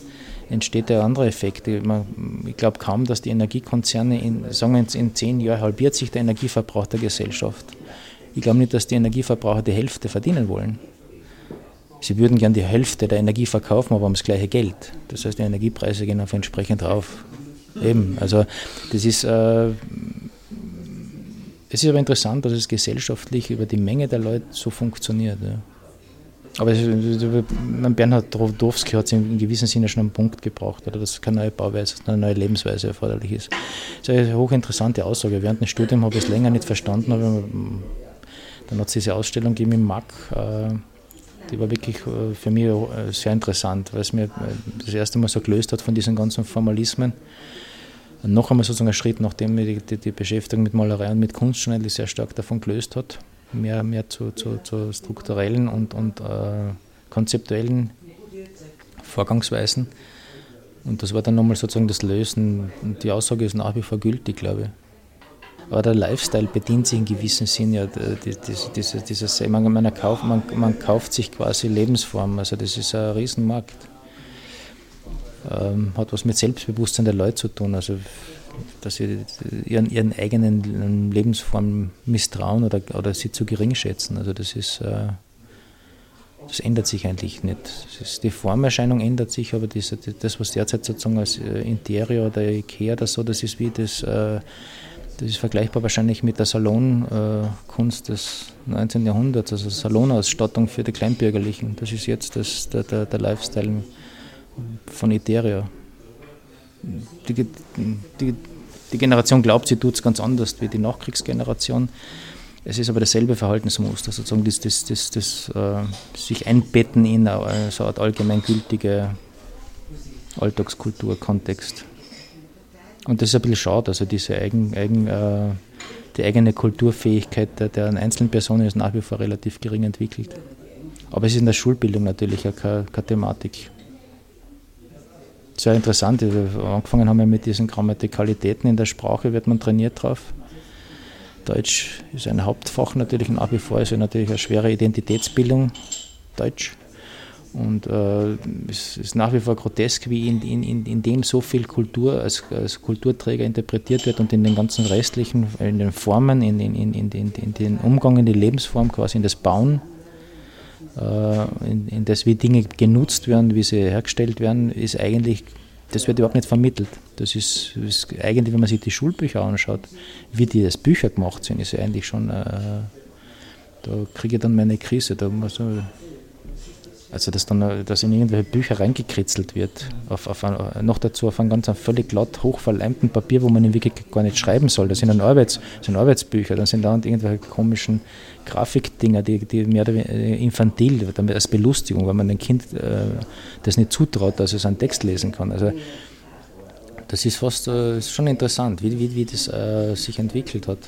entsteht der andere Effekt. Ich glaube kaum, dass die Energiekonzerne in, sagen wir, in zehn Jahren halbiert sich der Energieverbrauch der Gesellschaft. Ich glaube nicht, dass die Energieverbraucher die Hälfte verdienen wollen. Sie würden gern die Hälfte der Energie verkaufen, aber um das gleiche Geld. Das heißt, die Energiepreise gehen auf entsprechend drauf. Eben, also das ist, äh, es ist aber interessant, dass es gesellschaftlich über die Menge der Leute so funktioniert. Ja. Aber Bernhard Rodowski hat es in gewissem Sinne schon einen Punkt gebracht, oder dass keine neue Bauweise, eine neue Lebensweise erforderlich ist. Das ist eine hochinteressante Aussage. Während dem Studium habe ich es länger nicht verstanden, aber dann hat es diese Ausstellung gegeben im MAC, äh, die war wirklich äh, für mich äh, sehr interessant, weil es mir das erste Mal so gelöst hat von diesen ganzen Formalismen. Und noch einmal sozusagen ein Schritt, nachdem mir die, die, die Beschäftigung mit Malerei und mit Kunst schon eigentlich sehr stark davon gelöst hat mehr, mehr zu, zu, zu strukturellen und, und äh, konzeptuellen Vorgangsweisen. Und das war dann nochmal sozusagen das Lösen. Und die Aussage ist nach wie vor gültig, glaube ich. Aber der Lifestyle bedient sich in gewissem Sinn ja dieses, dieses, dieses man, man, kauft, man, man kauft sich quasi Lebensform. Also das ist ein Riesenmarkt. ähm, hat was mit Selbstbewusstsein der Leute zu tun. Also dass sie ihren, ihren eigenen Lebensform misstrauen oder, oder sie zu gering schätzen. Also das ist äh, das ändert sich eigentlich nicht. Ist, die Formerscheinung ändert sich, aber das, das, was derzeit sozusagen als äh, Interior oder Ikea oder so, das ist wie das, äh, das ist vergleichbar wahrscheinlich mit der Salonkunst des 19. Jahrhunderts, also Salonausstattung für die Kleinbürgerlichen. Das ist jetzt das, der, der, der Lifestyle von Interior. Die, die, die Generation glaubt, sie tut es ganz anders wie die Nachkriegsgeneration. Es ist aber dasselbe Verhaltensmuster, sozusagen das, das, das, das äh, sich einbetten in eine, so eine Art allgemeingültige Alltagskulturkontext. Und das ist ein bisschen schade, also diese eigen, eigen, äh, die eigene Kulturfähigkeit der, der einzelnen Personen ist nach wie vor relativ gering entwickelt. Aber es ist in der Schulbildung natürlich auch keine, keine Thematik. Sehr interessant, angefangen haben wir mit diesen Grammatikalitäten in der Sprache, wird man trainiert drauf. Deutsch ist ein Hauptfach natürlich nach wie vor, ist ja natürlich eine schwere Identitätsbildung, Deutsch. Und äh, es ist nach wie vor grotesk, wie in, in, in dem so viel Kultur als, als, Kulturträger interpretiert wird und in den ganzen restlichen, in den Formen, in, in, in, in, in den Umgang in die Lebensform, quasi in das Bauen, in, in das, wie Dinge genutzt werden, wie sie hergestellt werden, ist eigentlich das wird überhaupt nicht vermittelt. Das ist, ist, eigentlich, wenn man sich die Schulbücher anschaut, wie die als Bücher gemacht sind, ist eigentlich schon, äh, da kriege ich dann meine Krise. Da muss man, also, dass dann dass in irgendwelche Bücher reingekritzelt wird, auf, auf ein, noch dazu auf einem ganz völlig glatt hochverleimten Papier, wo man in Wirklichkeit gar nicht schreiben soll. Das sind dann Arbeits, sind Arbeitsbücher, dann sind da irgendwelche komischen Grafikdinger, die, die mehr oder weniger äh, infantil, damit als Belustigung, weil man dem Kind äh, das nicht zutraut, dass es einen Text lesen kann. Also, das ist fast äh, ist schon interessant, wie, wie, wie das äh, sich entwickelt hat.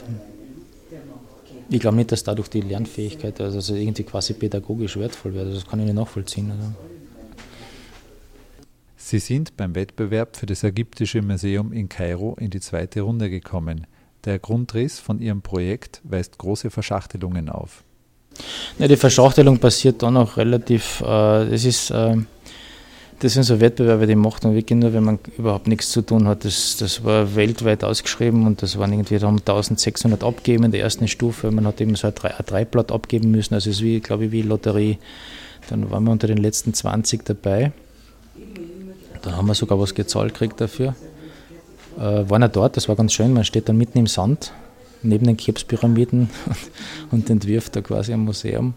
Ich glaube nicht, dass dadurch die Lernfähigkeit also, irgendwie quasi pädagogisch wertvoll wird. Also das kann ich nicht nachvollziehen. Also. Sie sind beim Wettbewerb für das Ägyptische Museum in Kairo in die zweite Runde gekommen. Der Grundriss von Ihrem Projekt weist große Verschachtelungen auf. Ja, die Verschachtelung passiert dann auch relativ, äh, es ist äh, das sind so Wettbewerbe, die macht man wirklich nur, wenn man überhaupt nichts zu tun hat. Das, das war weltweit ausgeschrieben und das waren irgendwie, da haben 1600 abgegeben in der ersten Stufe. Man hat eben so ein, Dreiblatt abgeben müssen, also es ist wie, glaube ich, wie Lotterie. Dann waren wir unter den letzten 20 dabei. Da haben wir sogar was gezahlt gekriegt dafür. Äh, waren ja dort, das war ganz schön, man steht dann mitten im Sand, neben den Krebspyramiden und entwirft da quasi ein Museum.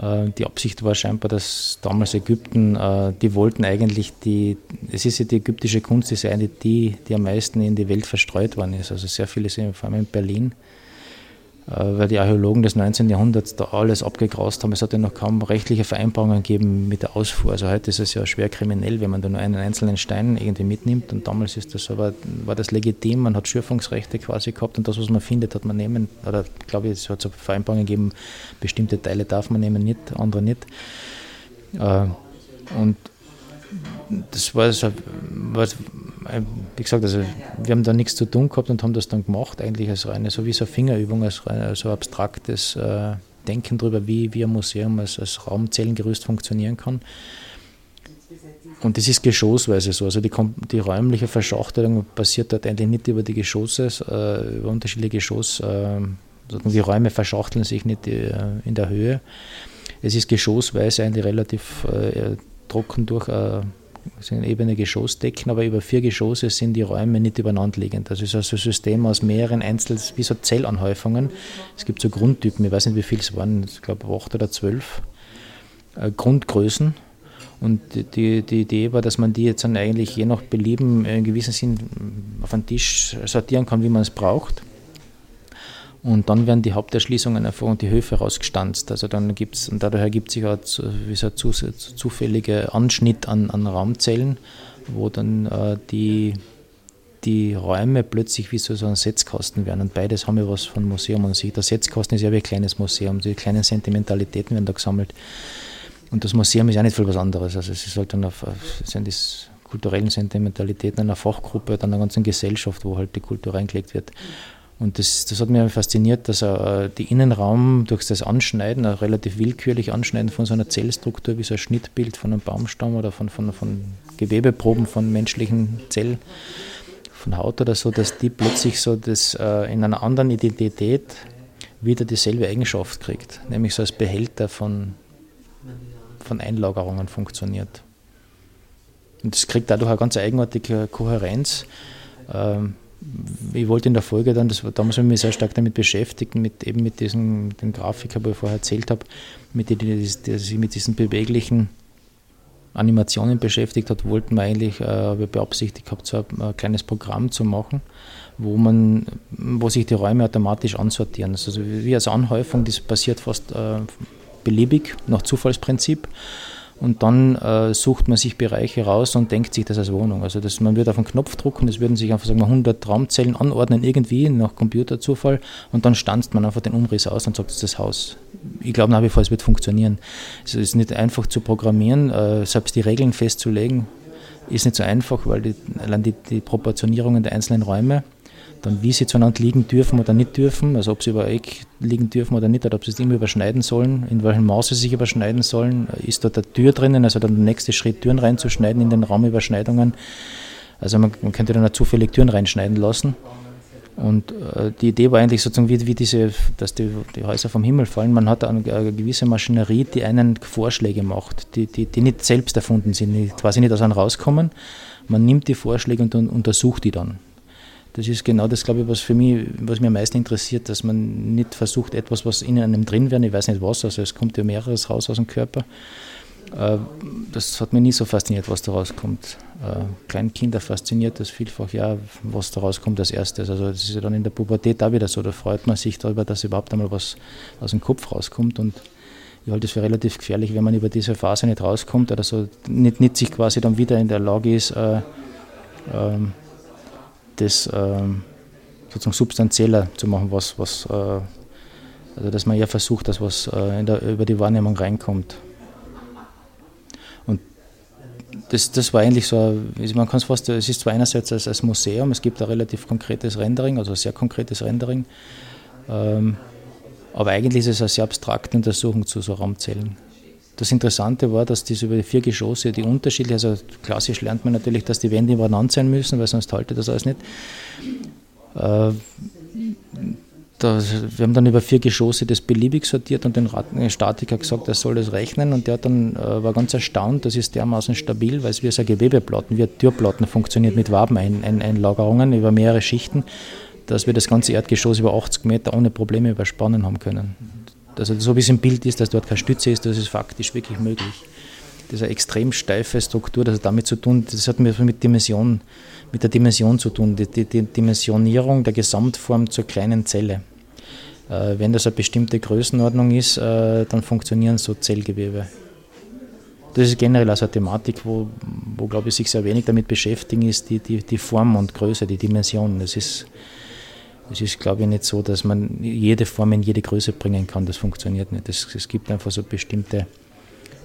Äh, die Absicht war scheinbar, dass damals Ägypten, äh, die wollten eigentlich die, es ist ja die ägyptische Kunst, ist ja eine die, die am meisten in die Welt verstreut worden ist. Also sehr viele sind vor allem in Berlin weil die Archäologen des 19. Jahrhunderts da alles abgegrast haben. Es hat ja noch kaum rechtliche Vereinbarungen gegeben mit der Ausfuhr. Also heute ist es ja schwer kriminell, wenn man da nur einen einzelnen Stein irgendwie mitnimmt. Und damals ist das aber, war das legitim, man hat Schürfungsrechte quasi gehabt und das, was man findet, hat man nehmen. Oder glaube ich, es hat so Vereinbarungen gegeben, bestimmte Teile darf man nehmen, nicht, andere nicht. Äh, und das war so, was, wie gesagt, also wir haben da nichts zu tun gehabt und haben das dann gemacht, eigentlich als reine, so wie so eine Fingerübung, als rein, so abstraktes äh, Denken darüber, wie, wie ein Museum als, als Raumzellengerüst funktionieren kann. Und das ist geschossweise so. Also die, die räumliche Verschachtelung passiert dort eigentlich nicht über die Geschosse, äh, über unterschiedliche Geschosse. Äh, die Räume verschachteln sich nicht äh, in der Höhe. Es ist geschossweise eigentlich relativ äh, trocken durch äh, sind ebene Geschossdecken, aber über vier Geschosse sind die Räume nicht übereinander liegend. Das ist also ein System aus mehreren Einzel-, wie so Zellanhäufungen. Es gibt so Grundtypen, ich weiß nicht, wie viele es waren, ich glaube acht oder zwölf äh, Grundgrößen. Und die, die Idee war, dass man die jetzt dann eigentlich je nach Belieben in gewissem Sinn auf einen Tisch sortieren kann, wie man es braucht. Und dann werden die Haupterschließungen einfach und die Höfe rausgestanzt. Also dann gibt es, und dadurch ergibt sich auch ein zufälliger Anschnitt an, an Raumzellen, wo dann äh, die, die Räume plötzlich wie so, so ein Setzkasten werden. Und beides haben wir was von Museum an sich. Der Setzkasten ist ja wie ein kleines Museum. Die kleinen Sentimentalitäten werden da gesammelt. Und das Museum ist ja nicht viel was anderes. Also es ist halt dann auf, sind die kulturellen Sentimentalitäten einer Fachgruppe, dann einer ganzen Gesellschaft, wo halt die Kultur reingelegt wird. Und das, das hat mich fasziniert, dass er äh, die Innenraum durch das Anschneiden, ein relativ willkürlich Anschneiden von so einer Zellstruktur wie so ein Schnittbild von einem Baumstamm oder von, von, von Gewebeproben von menschlichen Zellen, von Haut oder so, dass die plötzlich so das äh, in einer anderen Identität wieder dieselbe Eigenschaft kriegt, nämlich so als Behälter von, von Einlagerungen funktioniert. Und das kriegt dadurch eine ganz eigenartige Kohärenz. Ähm, ich wollte in der Folge dann, das war, damals habe ich mich sehr stark damit beschäftigt, mit eben mit diesem den Grafiker, wo ich vorher erzählt habe, mit die, die, sich mit diesen beweglichen Animationen beschäftigt hat, wollten wir eigentlich, äh, habe beabsichtigt gehabt, so ein, ein, kleines Programm zu machen, wo man, wo sich die Räume automatisch ansortieren. Also wie als Anhäufung, das passiert fast äh, beliebig, nach Zufallsprinzip und dann äh, sucht man sich Bereiche raus und denkt sich das als Wohnung. Also das, man wird auf einen Knopf drücken, das würden sich einfach sagen wir, 100 Raumzellen anordnen irgendwie nach Computerzufall und dann stanzt man einfach den Umriss aus und sagt, das ist das Haus. Ich glaube nach wie vor, es wird funktionieren. Es ist nicht einfach zu programmieren, äh, selbst die Regeln festzulegen, ist nicht so einfach, weil die, allein die, die Proportionierungen der einzelnen Räume dann wie sie zueinander liegen dürfen oder nicht dürfen, also ob sie über Eck liegen dürfen oder nicht, oder ob sie es immer überschneiden sollen, in welchem Maße sie sich überschneiden sollen, ist dort eine Tür drinnen, also dann der nächste Schritt, Türen reinzuschneiden in den Raumüberschneidungen. Also man, man könnte dann auch zufällig Türen reinschneiden lassen. Und äh, die Idee war eigentlich sozusagen wie, wie diese, dass die, die, Häuser vom Himmel fallen. Man hat eine, eine, gewisse Maschinerie, die einen Vorschläge macht, die, die, die nicht selbst erfunden sind, die quasi nicht aus einem rauskommen. Man nimmt die Vorschläge und, und untersucht die dann das ist genau das, glaube ich, was für mich, was mir am meisten interessiert, dass man nicht versucht, etwas, was in einem drin wäre, ich weiß nicht was, also es kommt ja mehreres raus aus dem Körper. Äh, das hat mich nie so fasziniert, was da rauskommt. Äh, Kleinkinder fasziniert das vielfach, ja, was da rauskommt als erstes. Also das ist ja dann in der Pubertät auch wieder so, da freut man sich darüber, dass überhaupt einmal was aus dem Kopf rauskommt und ich halte es für relativ gefährlich, wenn man über diese Phase nicht rauskommt oder so, nicht, nicht sich quasi dann wieder in der Lage ist, äh, ähm, das ähm, sozusagen substanzieller zu machen, was, was äh, also dass man ja versucht, dass was äh, der, über die Wahrnehmung reinkommt. Und das, das war eigentlich so, man kann es fast, es ist zwar einerseits als, als Museum, es gibt ein relativ konkretes Rendering, also ein sehr konkretes Rendering, ähm, aber eigentlich ist es eine sehr abstrakte Untersuchung zu so Raumzellen. Das Interessante war, dass diese über die vier Geschosse, die unterschiedlich, also klassisch lernt man natürlich, dass die Wände übereinander sein müssen, weil sonst haltet das alles nicht. Äh, da, wir haben dann über vier Geschosse das beliebig sortiert und den Statiker gesagt, er soll das rechnen und der dann äh, war ganz erstaunt, das ist dermaßen stabil, weil es wie so Gewebeplatten, wie Türplatten funktioniert mit Wabeneinlagerungen über mehrere Schichten, dass wir das ganze Erdgeschoss über 80 Meter ohne Probleme überspannen haben können. Also so wie es im Bild ist, dass dort keine Stütze ist, das ist faktisch wirklich möglich. Das ist eine extrem steife Struktur, das hat damit zu tun, das hat mit Dimension, mit der Dimension zu tun, die, die, die Dimensionierung der Gesamtform zur kleinen Zelle. Äh, wenn das eine bestimmte Größenordnung ist, äh, dann funktionieren so Zellgewebe. Das ist generell also eine Thematik, wo, wo glaube ich, sich sehr wenig damit beschäftigen, ist die, die, die Form und Größe, die Dimension. Das ist es ist, glaube ich, nicht so, dass man jede Form in jede Größe bringen kann. Das funktioniert nicht. Es, es gibt einfach so bestimmte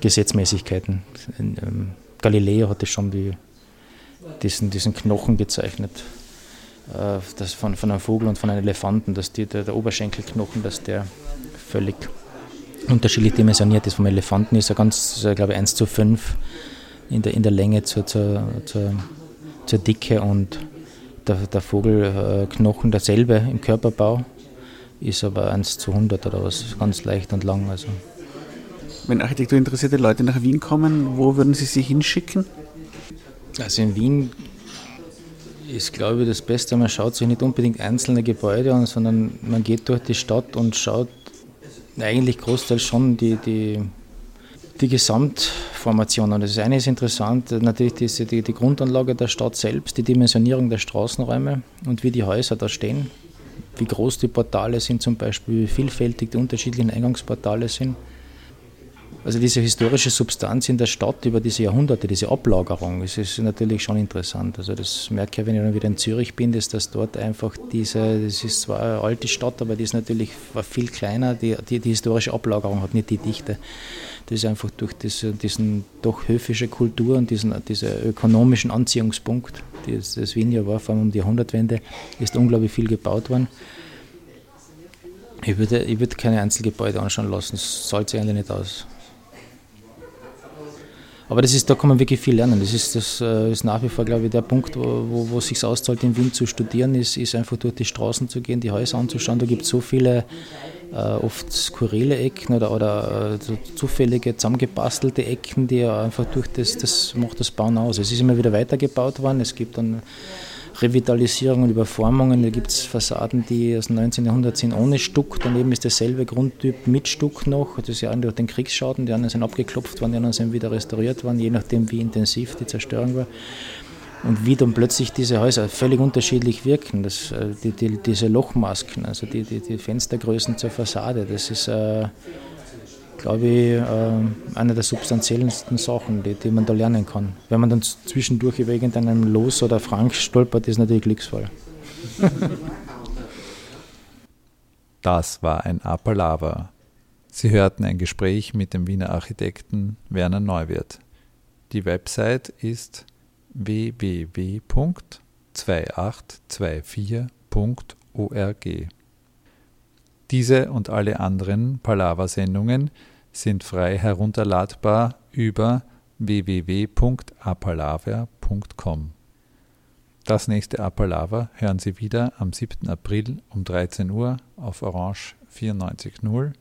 Gesetzmäßigkeiten. Ähm, Galileo hatte schon die, diesen, diesen Knochen gezeichnet, äh, das von, von einem Vogel und von einem Elefanten, dass die, der, der Oberschenkelknochen, dass der völlig unterschiedlich dimensioniert ist. Vom Elefanten ist er ganz, glaube ich, 1 zu 5 in der, in der Länge zur, zur, zur, zur Dicke und der, der Vogelknochen derselbe im Körperbau, ist aber 1 zu 100 oder was, ganz leicht und lang. Also. Wenn architekturinteressierte Leute nach Wien kommen, wo würden Sie sie hinschicken? Also in Wien ist, glaube ich, das Beste, man schaut sich nicht unbedingt einzelne Gebäude an, sondern man geht durch die Stadt und schaut eigentlich großteils schon die, die die Gesamtformation. Und das eine ist interessant, natürlich diese, die, die Grundanlage der Stadt selbst, die Dimensionierung der Straßenräume und wie die Häuser da stehen, wie groß die Portale sind zum Beispiel, wie vielfältig die unterschiedlichen Eingangsportale sind. also diese historische Substanz in der Stadt über diese Jahrhunderte, diese Ablagerung, das ist natürlich schon interessant. Also das merke ich, wenn ich dann wieder in Zürich bin, dass das dort einfach diese, das ist zwar eine alte Stadt, aber die ist natürlich viel kleiner, die, die, die historische Ablagerung hat nicht die Dichte. Das ist einfach durch diese, diesen doch höfische Kultur und diesen, diesen ökonomischen Anziehungspunkt, das, das Wien ja war, vor allem um die Jahrhundertwende, ist unglaublich viel gebaut worden. Ich würde, ich würde keine Einzelgebäude anschauen lassen, das zahlt sich eigentlich nicht aus. Aber das ist, da kann man wirklich viel lernen. Das ist, das äh, ist nach wie vor, glaube ich, der Punkt, wo, wo, wo es sich auszahlt, in Wien zu studieren, ist, ist einfach durch die Straßen zu gehen, die Häuser anzuschauen. Da gibt es so viele oft skurrile Ecken oder, oder äh, so zufällige zusammengebastelte Ecken, die einfach durch das, das macht das Bauen aus. Es ist immer wieder weitergebaut worden. Es gibt dann Revitalisierungen, Überformungen. Da gibt es Fassaden, die aus dem 19. Jahrhundert sind ohne Stuck. Daneben ist derselbe Grundtyp mit Stuck noch. Das ist ja durch den Kriegsschaden. Die anderen sind abgeklopft worden, die anderen sind wieder restauriert worden, je nachdem, wie intensiv die Zerstörung war. Und wie dann plötzlich diese Häuser völlig unterschiedlich wirken. Das, äh, die, die, diese Lochmasken, also die, die, Fenstergrößen zur Fassade, das ist. Äh, glaube ich, äh, eine der substanziellsten Sachen, die, die man da lernen kann. Wenn man dann zwischendurch über irgendeinem Los oder Frank stolpert, ist natürlich glücksvoll. Das war ein Apalava. Sie hörten ein Gespräch mit dem Wiener Architekten Werner Neuwirth. Die Website ist www.2824.org. Diese und alle anderen Palava-Sendungen sind frei herunterladbar über www.apalava.com. Das nächste Apalava hören Sie wieder am 7. April um 13 Uhr auf Orange 94.0.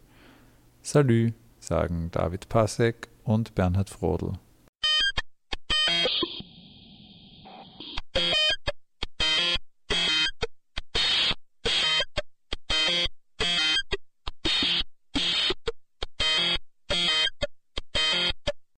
Salü, sagen David Pasek und Bernhard Frodel.